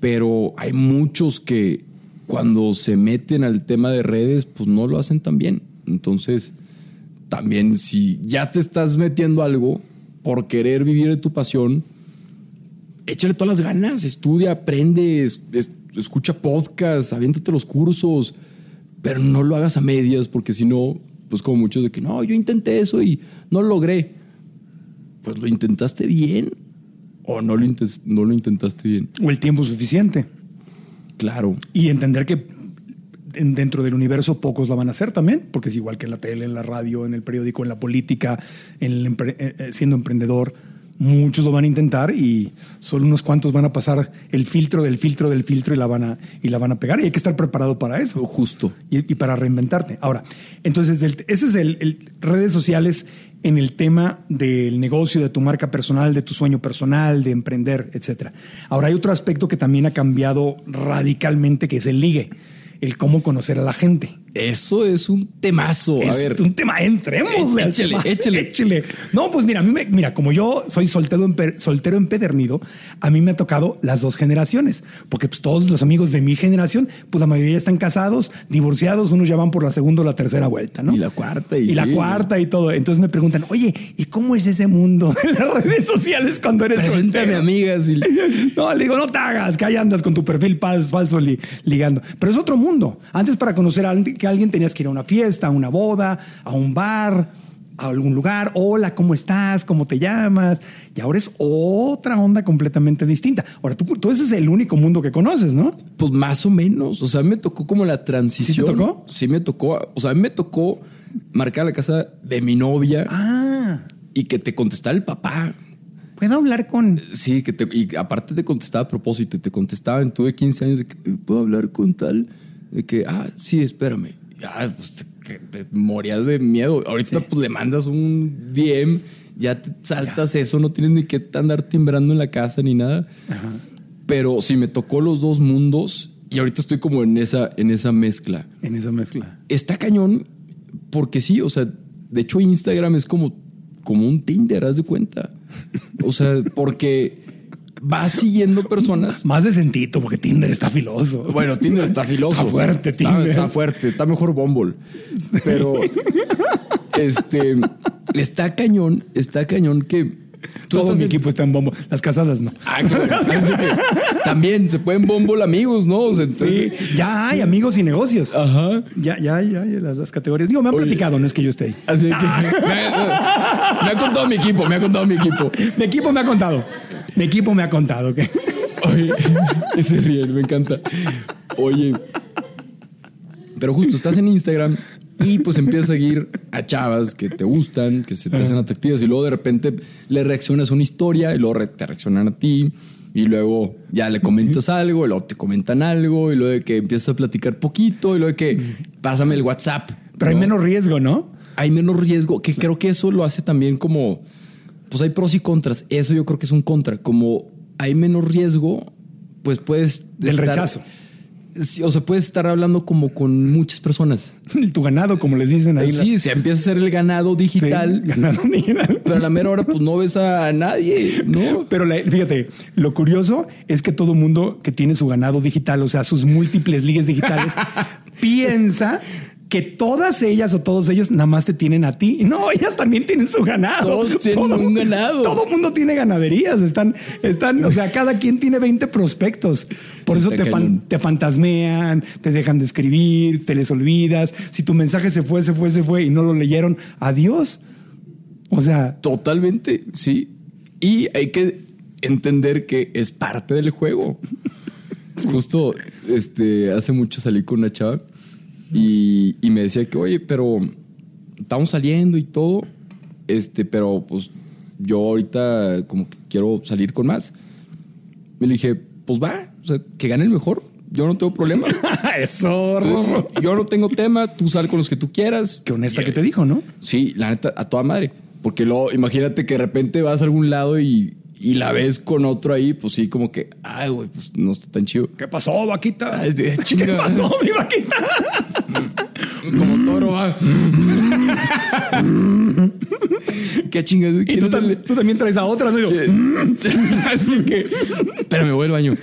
Pero hay muchos que cuando se meten al tema de redes, pues no lo hacen tan bien. Entonces, también si ya te estás metiendo algo por querer vivir de tu pasión, échale todas las ganas, estudia, aprende, es- escucha podcasts, aviéntate los cursos, pero no lo hagas a medias, porque si no, pues como muchos de que no, yo intenté eso y no lo logré. Pues lo intentaste bien o no lo, no lo intentaste bien. O el tiempo suficiente. Claro. Y entender que en- dentro del universo pocos la van a hacer también, porque es igual que en la tele, en la radio, en el periódico, en la política, en el empre- eh, eh, siendo emprendedor. Muchos lo van a intentar y solo unos cuantos van a pasar el filtro del filtro del filtro y la van a, y la van a pegar. Y hay que estar preparado para eso Justo. y, y para reinventarte. Ahora, entonces, el- ese es el, el- redes sociales en el tema del negocio, de tu marca personal, de tu sueño personal, de emprender, etcétera. Ahora hay otro aspecto que también ha cambiado radicalmente, que es el ligue, el cómo conocer a la gente. Eso es un temazo. A es ver, un tema, entremos. Échale, échale. échale. No, pues mira, a mí me- mira, como yo soy soltero, empe- soltero empedernido, a mí me ha tocado las dos generaciones, porque pues todos los amigos de mi generación, pues la mayoría están casados, divorciados, unos ya van por la segunda o la tercera vuelta, ¿no? Y la cuarta, y Y, la cuarta y todo. Entonces me preguntan, oye, ¿y cómo es ese mundo de las redes sociales cuando eres preséntame soltero? amigas. Y... No, le digo, no te hagas, que ahí andas con tu perfil fal- falso li- ligando. Pero es otro mundo. Antes para conocer a alguien, que alguien tenías que ir a una fiesta, a una boda, a un bar, a algún lugar. Hola, ¿cómo estás? ¿Cómo te llamas? Y ahora es otra onda completamente distinta. Ahora, tú, tú ese es el único mundo que conoces, ¿no? Pues más o menos. O sea, me tocó como la transición. ¿Sí te tocó? Sí me tocó. O sea, me tocó marcar la casa de mi novia Ah, y que te contestara el papá. puedo hablar con... Sí, que te, y aparte te contestaba a propósito y te contestaba en tuve 15 años de que puedo hablar con tal. De que, ah, sí, espérame. Ya, pues te morías de miedo. Ahorita pues le mandas un DM, ya te saltas eso, no tienes ni que andar timbrando en la casa ni nada. Pero sí, me tocó los dos mundos y ahorita estoy como en esa, en esa mezcla. En esa mezcla. Está cañón porque sí, o sea, de hecho Instagram es como, como un Tinder, haz de cuenta. O sea, porque vas siguiendo personas. Más decentito, porque Tinder está filoso. Bueno, Tinder está filoso. Está fuerte, Está- Tinder. Está, fuerte, está mejor Bumble. Pero este está cañón, está cañón que Todo mi en- equipo está en bombo. Las casadas no. Ah, que también se pueden Bumble amigos, ¿no? O sea, Sí, entonces- ya hay amigos y negocios. Ajá. Ya, ya, ya, ya, las, las categorías. Digo, me han Oye. platicado, no es que yo esté ahí. Así que me, me ha contado mi equipo, me ha contado mi equipo. Mi equipo me ha contado. Mi equipo me ha contado que. Oye, que se ríen, me encanta. Oye, pero justo estás en Instagram y pues empiezas a seguir a chavas que te gustan, que se te hacen atractivas y luego de repente le reaccionas a una historia y luego te reaccionan a ti y luego ya le comentas algo y luego te comentan algo y luego de que empiezas a platicar poquito y luego de que pásame el WhatsApp. Pero hay ¿no? menos riesgo, ¿no? hay menos riesgo, que creo que eso lo hace también como, pues hay pros y contras. Eso yo creo que es un contra. Como hay menos riesgo, pues puedes... Del estar- rechazo. o sea, puedes estar hablando como con muchas personas. Tu ganado, como les dicen ahí. Sí, se empieza a hacer el ganado Sí, digital, ganado digital. pero a la mera hora pues no ves a nadie, ¿no? Pero la- fíjate, lo curioso es que todo mundo que tiene su ganado digital, o sea, sus múltiples ligas digitales, piensa que todas ellas o todos ellos nada más te tienen a ti. No, ellas también tienen su ganado. Todos tienen Todo- un ganado. Todo mundo tiene ganaderías. Están, están, o sea, cada quien tiene 20 prospectos. Por Sí, eso te, fan- te fantasmean, te dejan de escribir, te les olvidas. Si tu mensaje se fue, se fue, se fue y no lo leyeron, adiós. O sea, Totalmente, sí. Y hay que entender que es parte del juego. Justo este, hace mucho salí con una chava y, y me decía que, oye, pero estamos saliendo y todo, este, pero pues yo ahorita como que quiero salir con más. Y le dije, pues va, o sea, que gane el mejor. Yo no tengo problema. eso, yo no tengo tema, tú sal con los que tú quieras. Qué honesta que te dijo, ¿no? Sí, la neta, a toda madre. Porque luego, imagínate que de repente vas a algún lado y, y la ves con otro ahí, pues sí, como que, ay, güey, pues no está tan chido. ¿Qué pasó, vaquita? Ay, de- ¿Qué pasó, mi vaquita? Como toro, va. Qué chingada. Y tú, tam- tú también traes a otra, ¿no? Así que, espérame, voy al baño.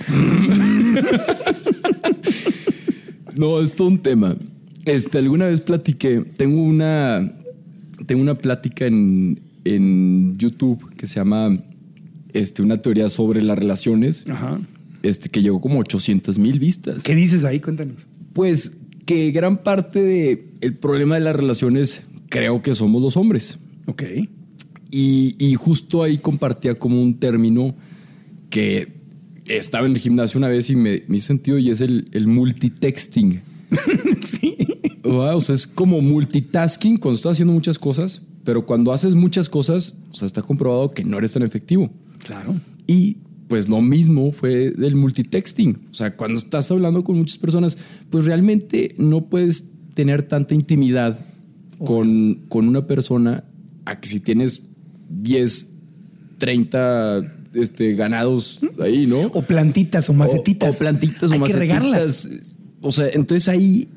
no, es todo un tema. Este, alguna vez platiqué, tengo una, tengo una plática en, en YouTube que se llama, este, una teoría sobre las relaciones, Ajá. este, que llegó como 800 mil vistas. ¿Qué dices ahí? Cuéntanos. Pues que gran parte de el problema de las relaciones creo que somos los hombres. Ok. Y, y justo ahí compartía como un término que estaba en el gimnasio una vez y me, me hizo sentido y es el, el multitexting. sí. O sea, es como multitasking cuando estás haciendo muchas cosas, pero cuando haces muchas cosas, o sea, está comprobado que no eres tan efectivo. Claro. Y pues lo mismo fue del multitexting. O sea, cuando estás hablando con muchas personas, pues realmente no puedes tener tanta intimidad con, con una persona a que si tienes 10, 30 este, ganados ahí, ¿no? O plantitas o macetitas. O, o plantitas o Hay que macetitas. regarlas. O sea, entonces ahí,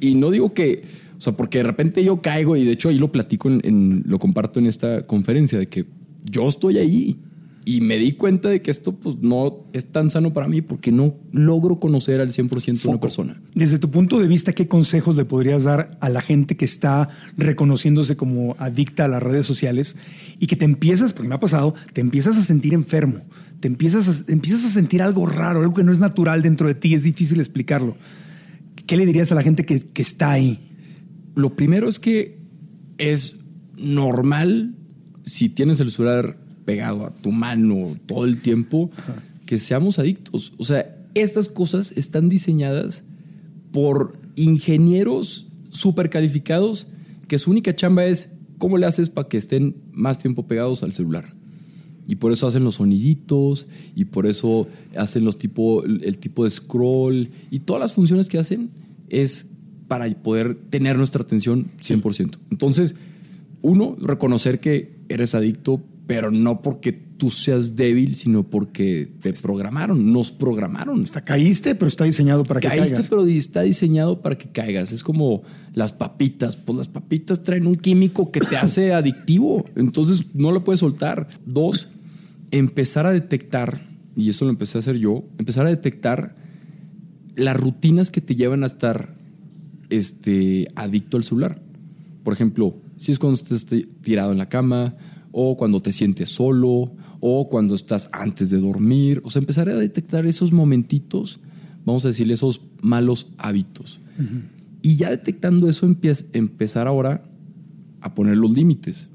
y no digo que, o sea, porque de repente yo caigo y de hecho ahí lo platico, en, en- lo comparto en esta conferencia, de que yo estoy ahí y me di cuenta de que esto pues no es tan sano para mí porque no logro conocer al 100% de una Foco. persona. Desde tu punto de vista, ¿qué consejos le podrías dar a la gente que está reconociéndose como adicta a las redes sociales y que te empiezas, porque me ha pasado, te empiezas a sentir enfermo, te empiezas a, empiezas a sentir algo raro, algo que no es natural dentro de ti, es difícil explicarlo? ¿Qué le dirías a la gente que, que está ahí? Lo primero es que es normal si tienes el celular pegado a tu mano todo el tiempo que seamos adictos. O sea, estas cosas están diseñadas por ingenieros súper calificados que su única chamba es cómo le haces para que estén más tiempo pegados al celular. Y por eso hacen los soniditos y por eso hacen los tipo, el tipo de scroll y todas las funciones que hacen es para poder tener nuestra atención 100%. Entonces, uno, reconocer que eres adicto, pero no porque tú seas débil, sino porque te programaron, nos programaron. Está, caíste, pero está diseñado para que Caíste, caigas. pero está diseñado para que caigas. Es como las papitas. Pues las papitas traen un químico que te hace adictivo. Entonces no lo puedes soltar. Dos, empezar a detectar, y eso lo empecé a hacer yo, empezar a detectar las rutinas que te llevan a estar este, adicto al celular. Por ejemplo, si es cuando estás tirado en la cama, o cuando te sientes solo, o cuando estás antes de dormir. O sea, empezar a detectar esos momentitos, vamos a decirle, esos malos hábitos. Y ya detectando eso, empezar ahora a poner los límites.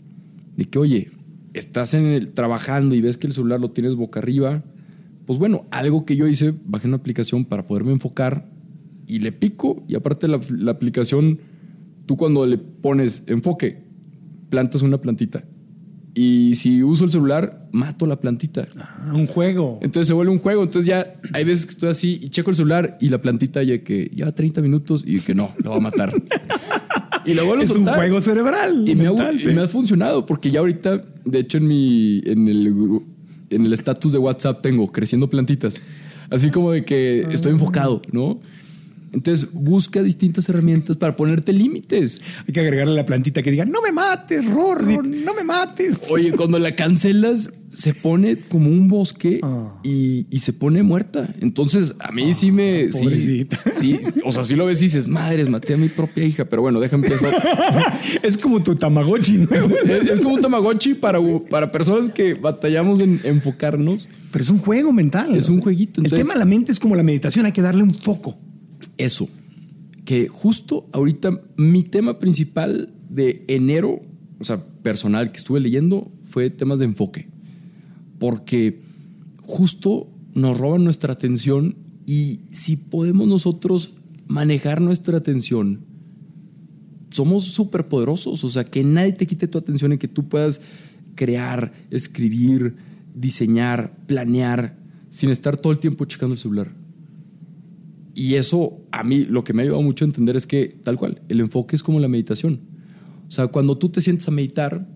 De que, oye, estás en el, trabajando y ves que el celular lo tienes boca arriba. Pues bueno, algo que yo hice, bajé una aplicación para poderme enfocar y le pico. Y aparte la, la aplicación, tú cuando le pones enfoque, plantas una plantita. Y si uso el celular, mato la plantita. Ah, un juego. Entonces se vuelve un juego. Entonces ya hay veces que estoy así y checo el celular y la plantita ya que lleva 30 minutos y que no, lo va a matar. y lo vuelvo a Es un juego cerebral. Y me, ha, mental, y sí. me ha funcionado porque ya ahorita, de hecho, en mi en el en el estatus de WhatsApp tengo creciendo plantitas. Así como de que estoy enfocado, ¿no? Entonces busca distintas herramientas para ponerte límites. Hay que agregarle la plantita que diga, no me mates, Rorro, no me mates. Oye, cuando la cancelas, se pone como un bosque Ah. y, y se pone muerta. Entonces, a mí sí me. sí, pobrecita. Sí, o sea, sí lo ves y dices, madres, maté a mi propia hija, pero bueno, déjame empezar. Es como tu Tamagotchi, ¿no? es, es como un Tamagotchi para, para personas que batallamos en enfocarnos. Pero es un juego mental. Es un jueguito, El tema de la mente es como la meditación, hay que darle un foco. Eso. Que justo ahorita mi tema principal de enero, o sea, personal que estuve leyendo, fue temas de enfoque. Porque justo nos roban nuestra atención y si podemos nosotros manejar nuestra atención, somos súper poderosos. O sea, que nadie te quite tu atención y que tú puedas crear, escribir, diseñar, planear, sin estar todo el tiempo checando el celular. Y eso a mí lo que me ha ayudado mucho a entender es que tal cual, el enfoque es como la meditación. O sea, cuando tú te sientes a meditar,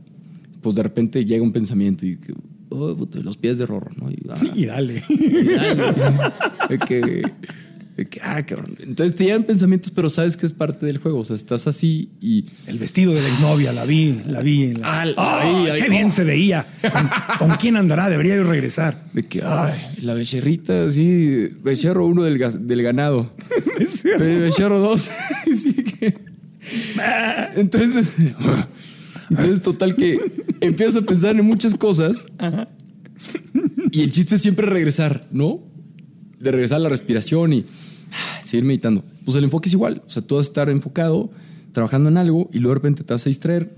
pues de repente llega un pensamiento y que, oh, los pies de rorro, ¿no? Y, ah, Y dale. y dale. Que, ah, cabrón. Entonces te llegan pensamientos, pero sabes que es parte del juego. O sea, estás así y El vestido de la exnovia, la vi, la vi. en la- Ah, la ¡Ah, vi. ¡Qué bien se veía! ¿Con, con quién andará? Debería yo regresar. de que, ay, la becerrita, así, becerro uno del, ganado. Be- Becerro 2. sí que. Entonces, entonces, total que empiezas a pensar en muchas cosas. Y el chiste es siempre regresar, ¿no? De regresar a la respiración y ah, seguir meditando. Pues el enfoque es igual. O sea, tú vas a estar enfocado, trabajando en algo y luego de repente te vas a distraer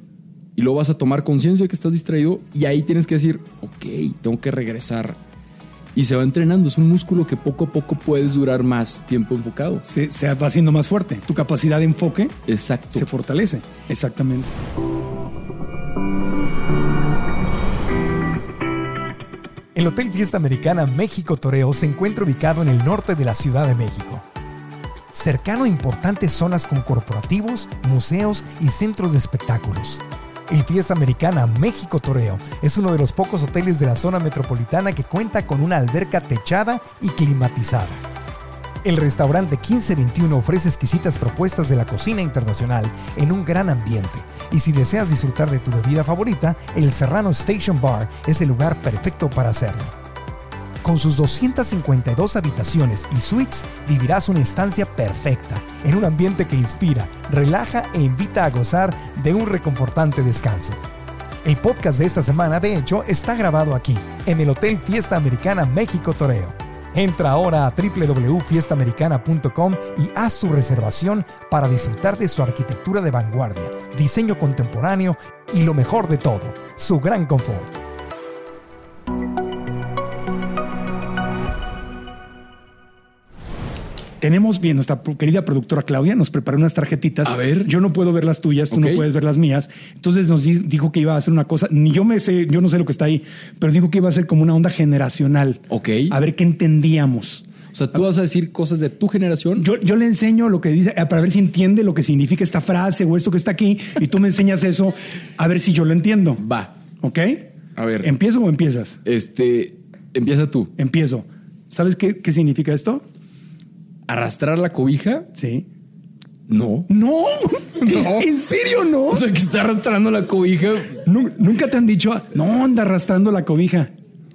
y luego vas a tomar conciencia de que estás distraído y ahí tienes que decir, ok, tengo que regresar. Y se va entrenando. Es un músculo que poco a poco puedes durar más tiempo enfocado. Se, se va haciendo más fuerte. Tu capacidad de enfoque Exacto. se fortalece. Exactamente. El Hotel Fiesta Americana México Toreo se encuentra ubicado en el norte de la Ciudad de México, cercano a importantes zonas con corporativos, museos y centros de espectáculos. El Fiesta Americana México Toreo es uno de los pocos hoteles de la zona metropolitana que cuenta con una alberca techada y climatizada. El restaurante 1521 ofrece exquisitas propuestas de la cocina internacional en un gran ambiente. Y si deseas disfrutar de tu bebida favorita, el Serrano Station Bar es el lugar perfecto para hacerlo. Con sus 252 habitaciones y suites, vivirás una estancia perfecta, en un ambiente que inspira, relaja e invita a gozar de un reconfortante descanso. El podcast de esta semana, de hecho, está grabado aquí, en el Hotel Fiesta Americana México Toreo. Entra ahora a www.fiestamericana.com y haz tu reservación para disfrutar de su arquitectura de vanguardia, diseño contemporáneo y lo mejor de todo, su gran confort. Tenemos bien, nuestra querida productora Claudia nos preparó unas tarjetitas. A ver. Yo no puedo ver las tuyas, tú no puedes ver las mías. Entonces nos di- dijo que iba a hacer una cosa, ni yo me sé, yo no sé lo que está ahí, pero dijo que iba a ser como una onda generacional. Ok. A ver qué entendíamos. O sea, tú vas a decir cosas de tu generación. Yo, yo le enseño lo que dice eh, para ver si entiende lo que significa esta frase o esto que está aquí y tú me enseñas eso a ver si yo lo entiendo. Va. ¿Ok? A ver. ¿Empiezo o empiezas? Este, empieza tú. Empiezo. ¿Sabes qué, qué significa esto? Arrastrar la cobija. Sí. No. No. No. ¿En serio no? O sea, que está arrastrando la cobija. Nu- Nunca te han dicho, no anda arrastrando la cobija.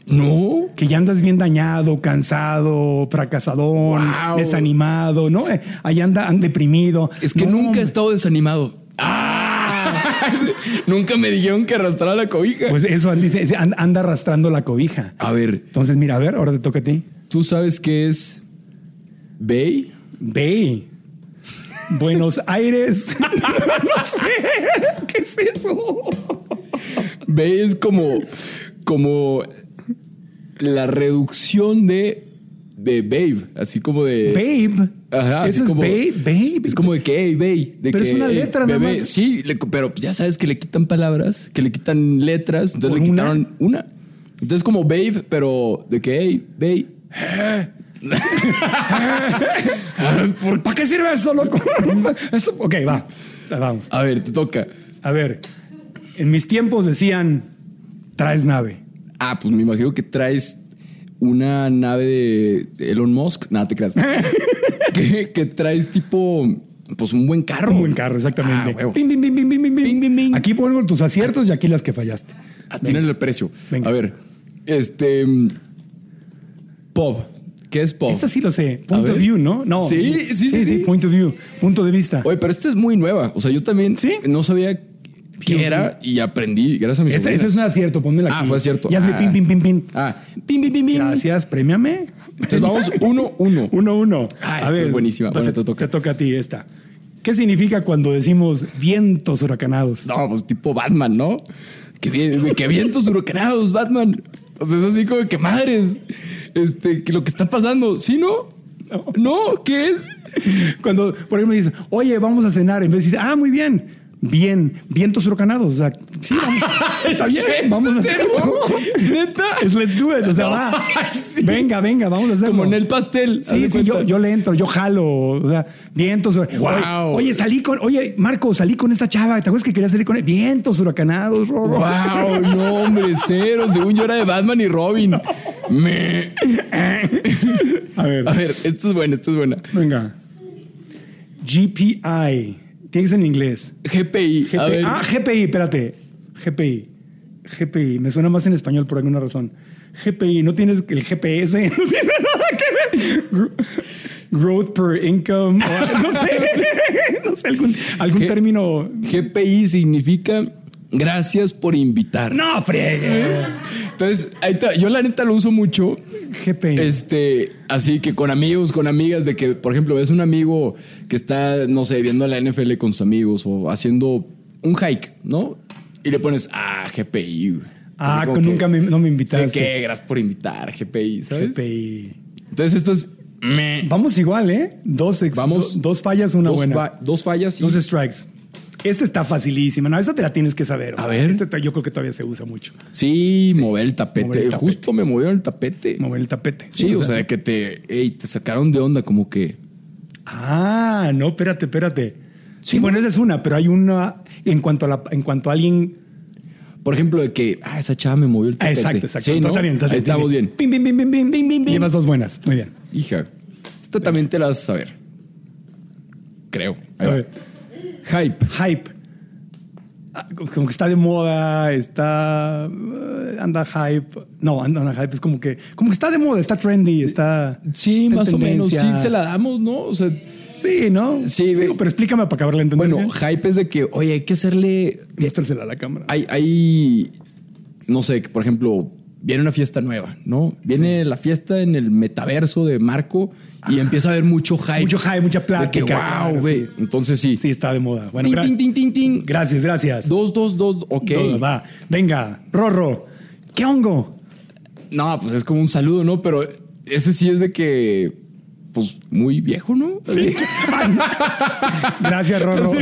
No. Que ya andas bien dañado, cansado, fracasadón, Wow. desanimado, ¿no? Eh, Ahí anda, anda deprimido. Es que No, nunca he estado desanimado. ¡Ah! nunca me dijeron que arrastrara la cobija. Pues eso dice, anda arrastrando la cobija. a ver, Entonces, mira, a ver, ahora te toca a ti. ¿tú sabes qué es Bay? Ve. Buenos Aires. no sé. ¿Qué es eso? Bay es como, como la reducción de, de babe, así como de. Babe. Ajá, Eso es como- babe. Babe. Es como de que, hey, babe. De Pero que, es una "Hey, letra nada bebé". más. Sí, le- pero ya sabes que le quitan palabras, que le quitan letras, entonces ¿Por le una? quitaron una. Entonces, como babe, pero de que, hey, babe. ¿Para qué sirve eso, loco? Eso- ok, va. Vamos. A ver, te toca. A ver. En mis tiempos decían, traes nave. Ah, pues me imagino que traes una nave de Elon Musk. Nada, te creas. que, que traes tipo, pues un buen carro. Un buen carro, exactamente. Ah. Aquí pongo tus aciertos y aquí las que fallaste. Ah, tienen el precio. Venga. A ver, este. mm, Pop. ¿Qué es pop? Esta sí lo sé. Point ver. of view, ¿no? No. Sí, sí, sí, sí. Point of view. Punto de vista. Oye, pero esta es muy nueva. O sea, yo también ¿Sí? no sabía qué era y aprendí gracias a mi sobrina. ese es un acierto, pónmela aquí. Ah, fue acierto. Y hazme Ah. pim, pim, pim, pim. Ah, pim, pim, pim, pim. Gracias, premiame. Entonces vamos uno, uno. Uno, uno. Ah, esta es buenísima. Bueno, te toca. Te toca a ti esta. ¿Qué significa cuando decimos vientos huracanados? No, pues tipo Batman, ¿no? Que vientos huracanados, Batman. O sea, es así como que madres. Este, que lo que está pasando. ¿Sí, no? No, ¿qué es? Cuando, por ejemplo, dices, oye, vamos a cenar, en vez de decir, ah, muy bien, bien, vientos huracanados. O sea, sí, vamos, está bien, vamos a hacerlo. ¿Neta? Es let's do it. O sea, va. Sí. Venga, venga, vamos a hacerlo. Como en el pastel. Sí, sí, yo, yo le entro, yo jalo, o sea, vientos. Guau. Oye, oye, salí con, oye, Marco, salí con esa chava, ¿te acuerdas que quería salir con él? Vientos huracanados, Rorro. Wow, no, hombre, cero. Según yo era de Batman y Robin. Me. A ver, A ver, esto es buena, esto es buena. venga. GPI, tiene que ser en inglés. GPI. GPI. A ver. Ah, GPI, espérate. GPI. GPI, me suena más en español por alguna razón. GPI, no tienes el GPS, no tiene nada que ver. Gro- Growth per income, o no sé, no sé, algún, algún G- término. GPI significa gracias por invitar. No, friegue. Entonces, ahí está. yo la neta lo uso mucho. GPI. Este, así que con amigos, con amigas, de que, por ejemplo, ves un amigo que está, no sé, viendo la NFL con sus amigos o haciendo un hike, ¿no? Y le pones, ah, GPI. ah, con nunca me, no me Sé invitaste. que, gracias por invitar, GPI, ¿sabes? GPI. Entonces, esto es. me- Vamos igual, ¿eh? Dos, ex- Vamos. do- dos fallas, una dos, buena. fa- dos fallas y Dos strikes. Esta está facilísima. No, esta te la tienes que saber. o A sea, ver. esta yo creo que todavía se usa mucho. Sí, mover el tapete. mover el tapete. Justo me movieron el tapete. Mover el tapete. Sí, o sea, de que te, ey, te sacaron de onda, como que. Ah, no, espérate, espérate. Sí, bueno, esa es una, pero hay una en cuanto a la, en cuanto a alguien. Por ejemplo, de que, ah, esa chava me movió el tapete. exacto, exacto. Sí, ¿no? Está bien, está Ahí bien. estamos sí, sí. bien. Pim, pim, pim, pim, pim, pim. Llevas dos buenas. Muy bien. Hija, esta también te la vas a saber. Creo. Ahí A va. Hype. Hype. Ah, Como que está de moda, está. eh, anda hype. No, anda, anda hype. Es como que. Como que está de moda, está trendy, está. Sí, está más o menos. Sí, se la damos, ¿no? O sea, Sí, ¿no? Sí, Digo, pero explícame para acabarla de entender. bueno, bien. hype es de que, oye, hay que hacerle. Muéstrasela a la cámara. Hay, hay. No sé, por ejemplo, viene una fiesta nueva, ¿no? Viene la fiesta en el metaverso de Marco y empieza a haber mucho hype. Mucho hype, mucha que, plática. claro, wow, güey. sí. Entonces sí. Sí, está de moda. Bueno, Tin, gra- tin, tin, gracias, gracias. Dos, dos, dos. Ok. Va. Venga, Rorro. ¿Qué hongo? No, pues es como un saludo, ¿no? Pero ese sí es de que, pues, muy viejo, ¿no? Sí. Gracias, Rorro. Sí.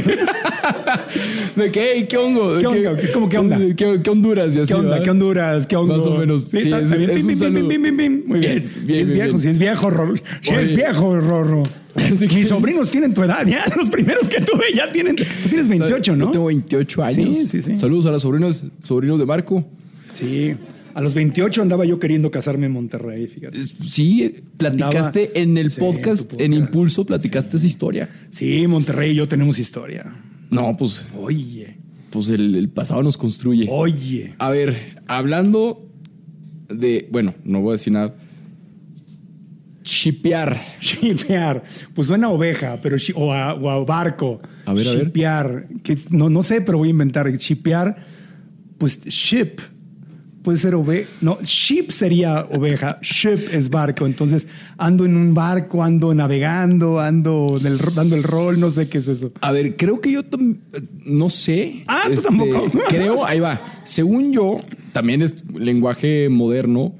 De que, hey, ¿qué hongo? ¿Qué hongo? ¿Qué- cómo qué onda? ¿Qué, qué Honduras? Y así, ¿Qué onda? ¿Qué Honduras? ¿Qué hongo? Más o menos. Sí, Sí, es- bien. es un saludo. Muy bien. Bien, Si es viejo, si es viejo, Rorro. Si es viejo, Rorro. Así que- Mis sobrinos tienen tu edad ya. Los primeros que tuve ya tienen. Tú tienes 28, Yo ¿no? tengo 28 años. Sí, sí, sí. Saludos a los sobrinos, sobrinos de Marco. Sí. A los 28 andaba yo queriendo casarme en Monterrey, fíjate. Sí, platicaste Andaba- en el podcast, en podcast. Impulso, platicaste esa historia. Sí, Monterrey y yo tenemos historia. No, pues, Oye, pues el, el pasado nos construye. oye. A ver, hablando de. Bueno, no voy a decir nada. Chipear. Shipear. Pues suena a oveja, pero o, a, o a barco. A ver, a ver. Que no, no sé, pero voy a inventar. Shipear, pues ship. Puede ser oveja. No, ship sería oveja. Ship es barco. Entonces ando en un barco, ando navegando, ando del- dando el rol. No sé qué es eso. A ver, creo que yo no sé. Ah, tú tampoco. Creo, ahí va. Según yo, también es lenguaje moderno.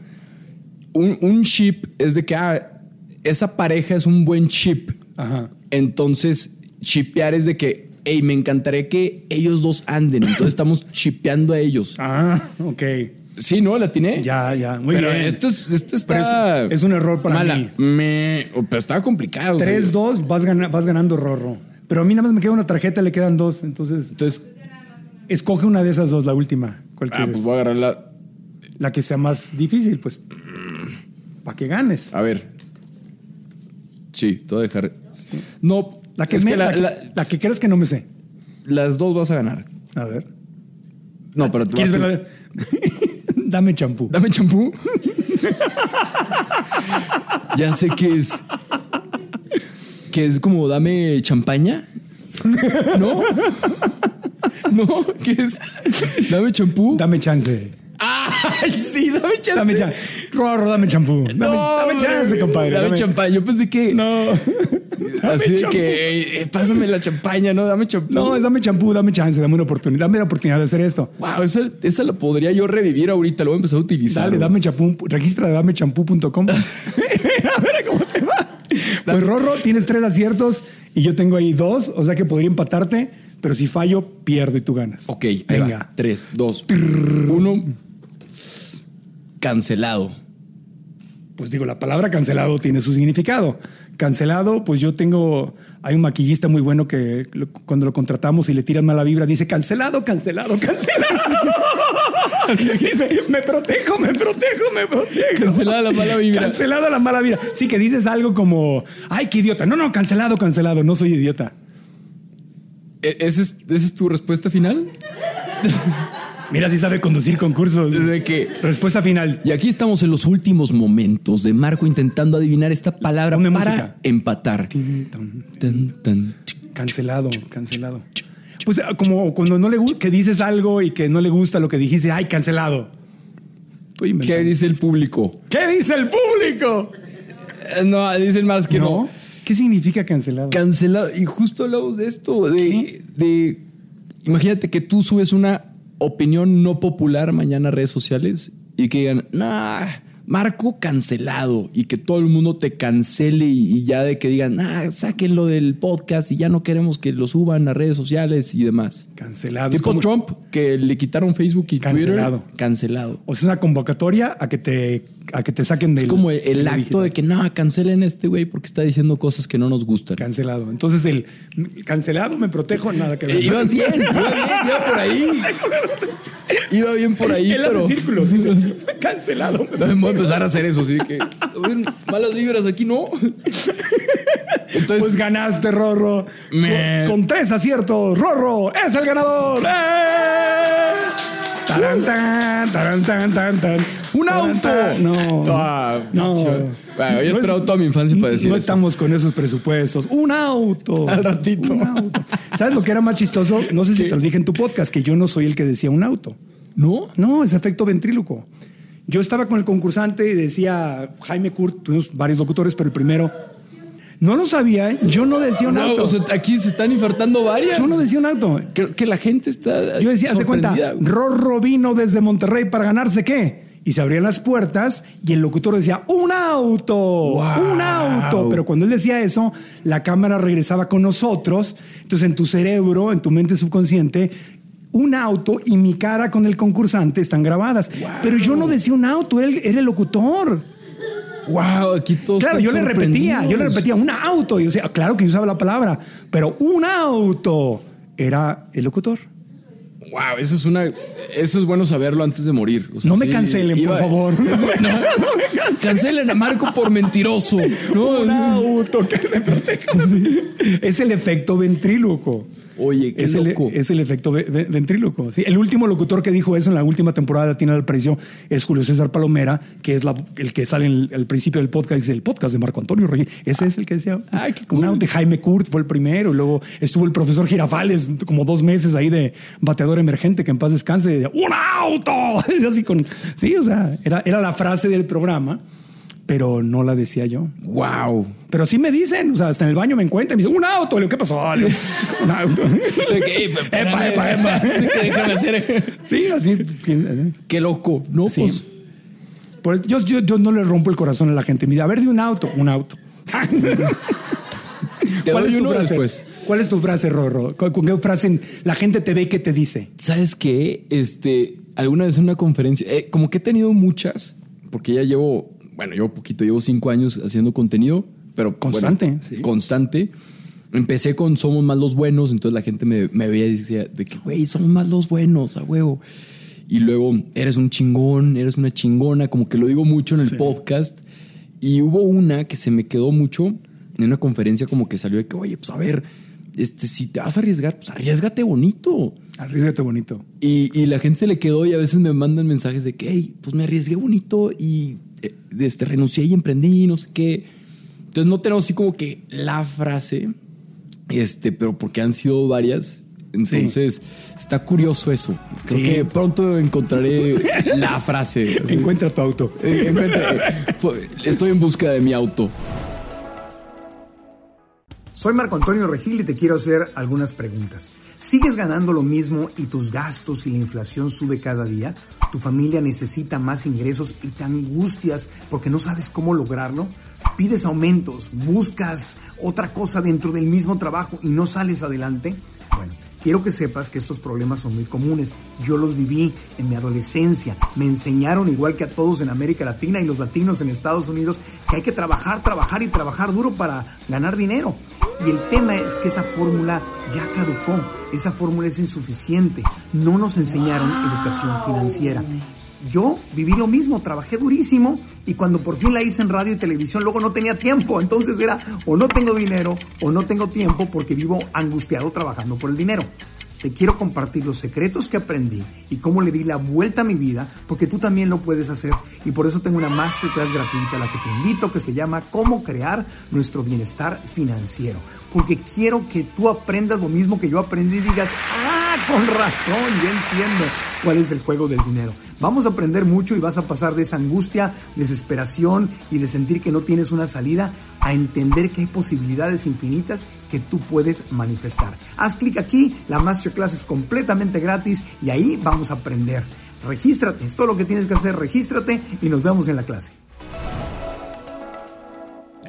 Un, un ship es de que ah, esa pareja es un buen chip. Ajá. Entonces, chipear es de que, hey, me encantaría que ellos dos anden. Entonces estamos chipeando a ellos. Ah, ok. Sí, ¿no? ¿La tiene? Ya, ya. Muy pero bien. esto, es, esto Pero está. es- es un error para mala. mí. Me, pero estaba complicado. o sea, 3-2, vas, gana- vas ganando Rorro. Pero a mí nada más me queda una tarjeta, le quedan dos. Entonces, Entonces, escoge una de esas dos, la última. ¿Cuál ah, pues voy a agarrar la. La que sea más difícil, pues. Para que ganes. A ver. Sí, te voy a dejar. No, La que, me- que la, la- que- la- la que crees que no me sé. las dos vas a ganar. A ver. No, pero tú ¿Quieres ver la- Dame champú. Dame champú. ya sé que es. Que es como dame champaña. ¿No? ¿No? ¿Qué es? Dame champú. Dame chance. ¡Ay, sí! Dame chance. Dame chance. Rorro, dame champú. Dame, No, dame chance, compadre. Dame, champaña. Yo pensé que. No. Dame así de que. eh, pásame la champaña, ¿no? Dame champú. No, es dame champú, dame chance, dame una oportunidad. Dame la oportunidad de hacer esto. Wow, esa, esa la podría yo revivir ahorita. Lo voy a empezar a utilizar. Dale, dame champú. Registra de damechampú.com. a ver cómo te va. Pues Rorro, tienes tres aciertos y yo tengo ahí dos, o sea que podría empatarte, pero si fallo, pierdo y tú ganas. Ok, venga. va. Tres, dos, uno. Cancelado. Pues digo, la palabra cancelado tiene su significado. Cancelado, pues yo tengo, hay un maquillista muy bueno que lo- cuando lo contratamos y le tiran mala vibra, dice cancelado, cancelado, cancelado. Dice, me protejo, me protejo, me protejo. Cancelada la mala vibra. Cancelado la mala vibra. Sí, que dices algo como, ay, qué idiota. No, no, cancelado, cancelado, no soy idiota. ¿E- ¿Esa es, esa es tu respuesta final? Mira si sabe conducir concursos. ¿De qué? Respuesta final. Y aquí estamos en los últimos momentos de Marco intentando adivinar esta palabra para música. empatar. Tin, ton. Cancelado, cancelado. Pues como cuando no le gusta, que dices algo y que no le gusta lo que dijiste, ay, cancelado. ¿Qué dice el público? ¿Qué dice el público? Eh, No, dicen más que no. ¿Qué significa cancelado? Cancelado. Y justo hablamos de esto, de, de- Imagínate que tú subes una opinión no popular mañana redes sociales y que digan, nah, Marco cancelado. Y que todo el mundo te cancele y, y ya de que digan, ah, sáquenlo del podcast y ya no queremos que lo suban a redes sociales y demás. cancelado. Es Tipo como- Trump, que le quitaron Facebook y Cancelado. Twitter. Cancelado. O sea, una convocatoria a que te, a que te saquen del. Es como el, acto de que no, cancelen este güey porque está diciendo cosas que no nos gustan. Cancelado. Entonces, el cancelado me protejo, nada que ver. Eh, ibas bien, ibas bien, iba por ahí. Iba bien por ahí, Él pero. hace círculos. dice, cancelado. me También voy a empezar a hacer eso, así que. "Uy, Malas vibras aquí no. Entonces. Pues ganaste, Rorro. Me- Con, con tres aciertos, Rorro es el ganador. ¡Eh! Tarán, tan, tarán, tan, tan, tan. ¡Un auto! No. Ah, no. Bueno, yo esperado toda mi infancia para decir No eso. estamos con esos presupuestos. Un auto. Al ratito. Un auto. ¿Sabes lo que era más chistoso? No sé si te lo dije en tu podcast, que yo no soy el que decía un auto. ¿No? No, es efecto ventríloco. Yo estaba con el concursante y decía Jaime Kurt, tuvimos varios locutores, pero el primero no lo sabía. Yo no decía un No, auto. o sea, aquí se están infartando varias. yo no decía un auto. Creo que la gente está. Yo decía, haz de cuenta. Rorro vino desde Monterrey para ganarse qué. Y se abrían las puertas y el locutor decía, un auto, Wow. un auto. Pero cuando él decía eso, la cámara regresaba con nosotros. Entonces en tu cerebro, en tu mente subconsciente, un auto y mi cara con el concursante están grabadas. Pero yo no decía un auto, era el, era el locutor. Wow, aquí todos. Claro, yo le repetía, yo le repetía un auto. Y yo decía, claro que yo usaba la palabra, pero un auto era el locutor. Wow, eso es una. Eso es bueno saberlo antes de morir. O sea, No me sí, cancelen, iba- por favor. No, cancelen a Marco por mentiroso. No, un auto que me proteja. Es el efecto ventríloco. Oye, qué es loco. El, es el efecto ve- ve- ventríloco. Sí, el último locutor que dijo eso en la última temporada tiene el precio es Julio César Palomera, que es la- el que sale en al principio del podcast, dice el podcast de Marco Antonio Reyes. Ese es el que decía. Ay, qué Un cool. auto. Jaime Kurt fue el primero. y Luego estuvo el profesor Girafales, como dos meses ahí de bateador emergente, que en paz descanse. y decía, ¡Un auto! Es así con. Sí, o sea, era, era la frase del programa, pero no la decía yo. Wow. Pero sí me dicen, o sea, hasta en el baño me encuentran y me dicen, un auto. Le ¿qué pasó? Le digo, un auto. epa, epa, epa. Sí, que déjame hacer. Sí, así. así. Qué loco. No, Sí. pues. Por yo, yo, yo no le rompo el corazón a la gente. Dice, a ver, de un auto, un auto. Te ¿Cuál es tu frase? después. ¿Cuál es tu frase, Rorro? ¿Con con qué frase la gente te ve y qué te dice? ¿Sabes qué? Este, alguna vez en una conferencia, eh, como que he tenido muchas, porque ya llevo, bueno, llevo poquito, llevo cinco años haciendo contenido, pero Constante, bueno, sí. constante. Empecé con Somos más los buenos, entonces la gente me, me veía y decía de que, güey, somos más los buenos, a huevo. Y luego, eres un chingón, eres una chingona, como que lo digo mucho en el Sí. podcast. Y hubo una que se me quedó mucho, en una conferencia como que salió de que, oye, pues a ver, este, si te vas a arriesgar, pues arriesgate bonito. Arriesgate bonito. Y, y la gente se le quedó y a veces me mandan mensajes de que, hey, pues me arriesgué bonito y este, renuncié y emprendí no sé qué. Entonces no tenemos así como que la frase, este, pero porque han sido varias. Entonces está curioso eso. Creo Sí. que pronto encontraré la frase. Encuentra tu auto. Eh, encuentra- eh, Estoy en busca de mi auto. Soy Marco Antonio Regil y te quiero hacer algunas preguntas. ¿Sigues ganando lo mismo y tus gastos y la inflación sube cada día? ¿Tu familia necesita más ingresos y te angustias porque no sabes cómo lograrlo? ¿Pides aumentos? ¿Buscas otra cosa dentro del mismo trabajo y no sales adelante? Bueno, quiero que sepas que estos problemas son muy comunes. Yo los viví en mi adolescencia. Me enseñaron, igual que a todos en América Latina y los latinos en Estados Unidos, que hay que trabajar, trabajar y trabajar duro para ganar dinero. Y el tema es que esa fórmula ya caducó. Esa fórmula es insuficiente. No nos enseñaron educación financiera. Yo viví lo mismo, trabajé durísimo y cuando por fin la hice en radio y televisión, luego no tenía tiempo. Entonces era o no tengo dinero o no tengo tiempo porque vivo angustiado trabajando por el dinero. Te quiero compartir los secretos que aprendí y cómo le di la vuelta a mi vida, porque tú también lo puedes hacer. Y por eso tengo una masterclass gratuita a la que te invito, que se llama Cómo crear nuestro bienestar financiero. Porque quiero que tú aprendas lo mismo que yo aprendí y digas, con razón, ya entiendo cuál es el juego del dinero. Vamos a aprender mucho y vas a pasar de esa angustia, desesperación y de sentir que no tienes una salida a entender que hay posibilidades infinitas que tú puedes manifestar. Haz clic aquí, la masterclass es completamente gratis y ahí vamos a aprender. Regístrate, es todo lo que tienes que hacer, regístrate y nos vemos en la clase.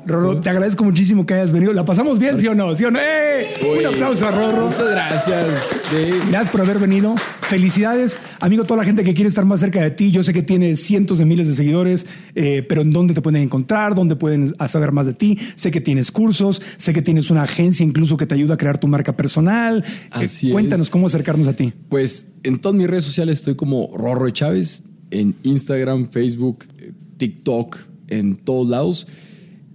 Rorro, te agradezco muchísimo que hayas venido. ¿La pasamos bien, sí o no? ¿Sí o no? ¡Eh! Un aplauso a Rorro. Muchas gracias. Sí. Gracias por haber venido. Felicidades, amigo, toda la gente que quiere estar más cerca de ti. Yo sé que tienes cientos de miles de seguidores, eh, pero ¿en dónde te pueden encontrar? ¿Dónde pueden saber más de ti? Sé que tienes cursos, sé que tienes una agencia incluso que te ayuda a crear tu marca personal. Eh, Así cuéntanos es. cómo acercarnos a ti. Pues en todas mis redes sociales estoy como Rorro Chávez, en Instagram, Facebook, eh, TikTok, en todos lados.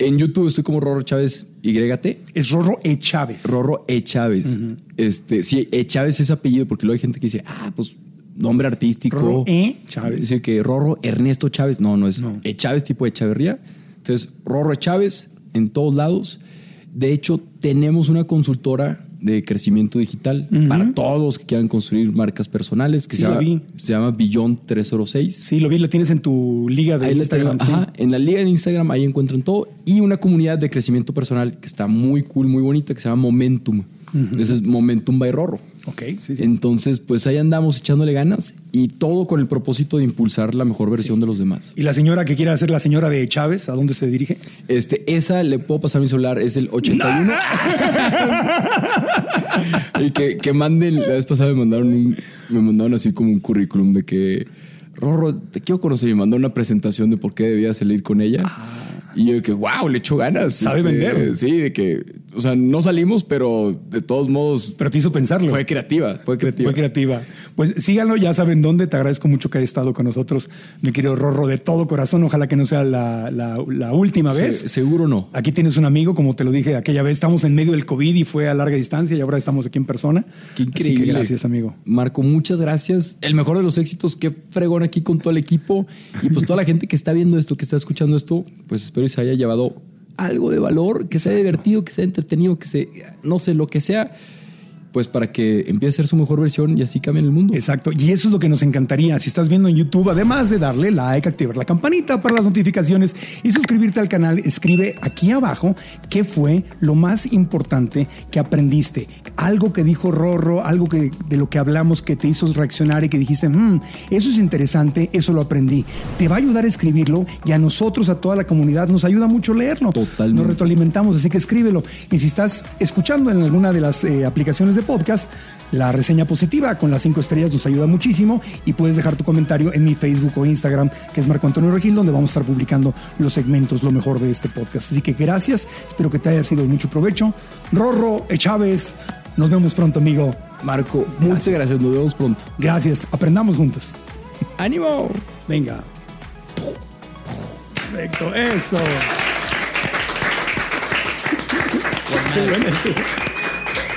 En YouTube estoy como Rorro Chávez YT. Es Rorro E. Chávez. Rorro E. Chávez. Este, sí, E. Chávez es apellido, porque luego hay gente que dice, ah, pues nombre artístico. Rorro E. Chávez. Dice que Rorro Ernesto Chávez. No, no es No. E. Chávez tipo Echaverría. Entonces, Rorro E. Chávez en todos lados. De hecho, tenemos una consultora de crecimiento digital para todos que quieran construir marcas personales que Sí, se, la llama, vi. se llama Beyond 306. Sí, lo vi, lo tienes en tu liga de Ahí Instagram. tengo. sí. Ajá, en la liga de Instagram ahí encuentran todo y una comunidad de crecimiento personal que está muy cool, muy bonita, que se llama Momentum. Ese es Momentum by Rorro. Ok, sí, sí. Entonces, pues ahí andamos echándole ganas y todo con el propósito de impulsar la mejor versión de los demás. ¿Y la señora que quiera ser la señora de Chávez, a dónde se dirige? Este, esa le puedo pasar mi celular, es el 81. y que, que manden, la vez pasada me mandaron un, me mandaron así como un currículum de que Rorro, te quiero conocer y me mandaron una presentación de por qué debía salir con ella. Y yo de que, wow, le echo ganas. Sabe Este, vender. Sí, de que, o sea, no salimos, pero de todos modos Pero te hizo pensarlo. fue creativa, fue creativa. Fue creativa. Pues síganlo, ya saben dónde. Te agradezco mucho que hayas estado con nosotros, mi querido Rorro, de todo corazón. Ojalá que no sea la, la- la última Se- vez. seguro no. Aquí tienes un amigo, como te lo dije aquella vez, estamos en medio del COVID y fue a larga distancia y ahora estamos aquí en persona. Qué Así increíble. que gracias, amigo. Marco, muchas gracias. El mejor de los éxitos. Qué fregón aquí con todo el equipo. Y pues toda la gente que está viendo esto, que está escuchando esto, pues espero que se haya llevado algo de valor, que sea divertido, que sea entretenido, que sea, no sé, lo que sea, pues para que empiece a ser su mejor versión y así cambie el mundo. Exacto. Y eso es lo que nos encantaría. Si estás viendo en YouTube, además de darle like, activar la campanita para las notificaciones y suscribirte al canal, escribe aquí abajo qué fue lo más importante que aprendiste. Algo que dijo Rorro, algo que de lo que hablamos que te hizo reaccionar y que dijiste, "Mm, eso es interesante, eso lo aprendí. Te va a ayudar a escribirlo y a nosotros, a toda la comunidad, nos ayuda mucho leerlo. Totalmente. Nos retroalimentamos, así que escríbelo. Y si estás escuchando en alguna de las eh, aplicaciones de podcast, la reseña positiva con las cinco estrellas nos ayuda muchísimo y puedes dejar tu comentario en mi Facebook o Instagram, que es Marco Antonio Regil, donde vamos a estar publicando los segmentos, lo mejor de este podcast. Así que gracias, espero que te haya sido de mucho provecho. Rorro, E. Chávez, nos vemos pronto, amigo. Marco, muchas gracias. Nos vemos pronto. Gracias, aprendamos juntos. ¡Ánimo! Venga. Perfecto, eso. bueno.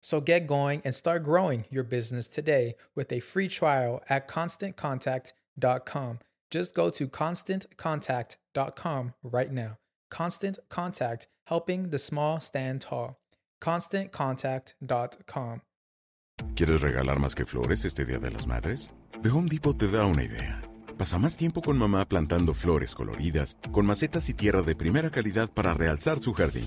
So get going and start growing your business today with a free trial at constantcontact.com. Just go to constantcontact.com right now. Constant Contact, helping the small stand tall. ConstantContact.com. ¿Quieres regalar más que flores este Día de las Madres? The Home Depot te da una idea. Pasa más tiempo con mamá plantando flores coloridas, con macetas y tierra de primera calidad para realzar su jardín.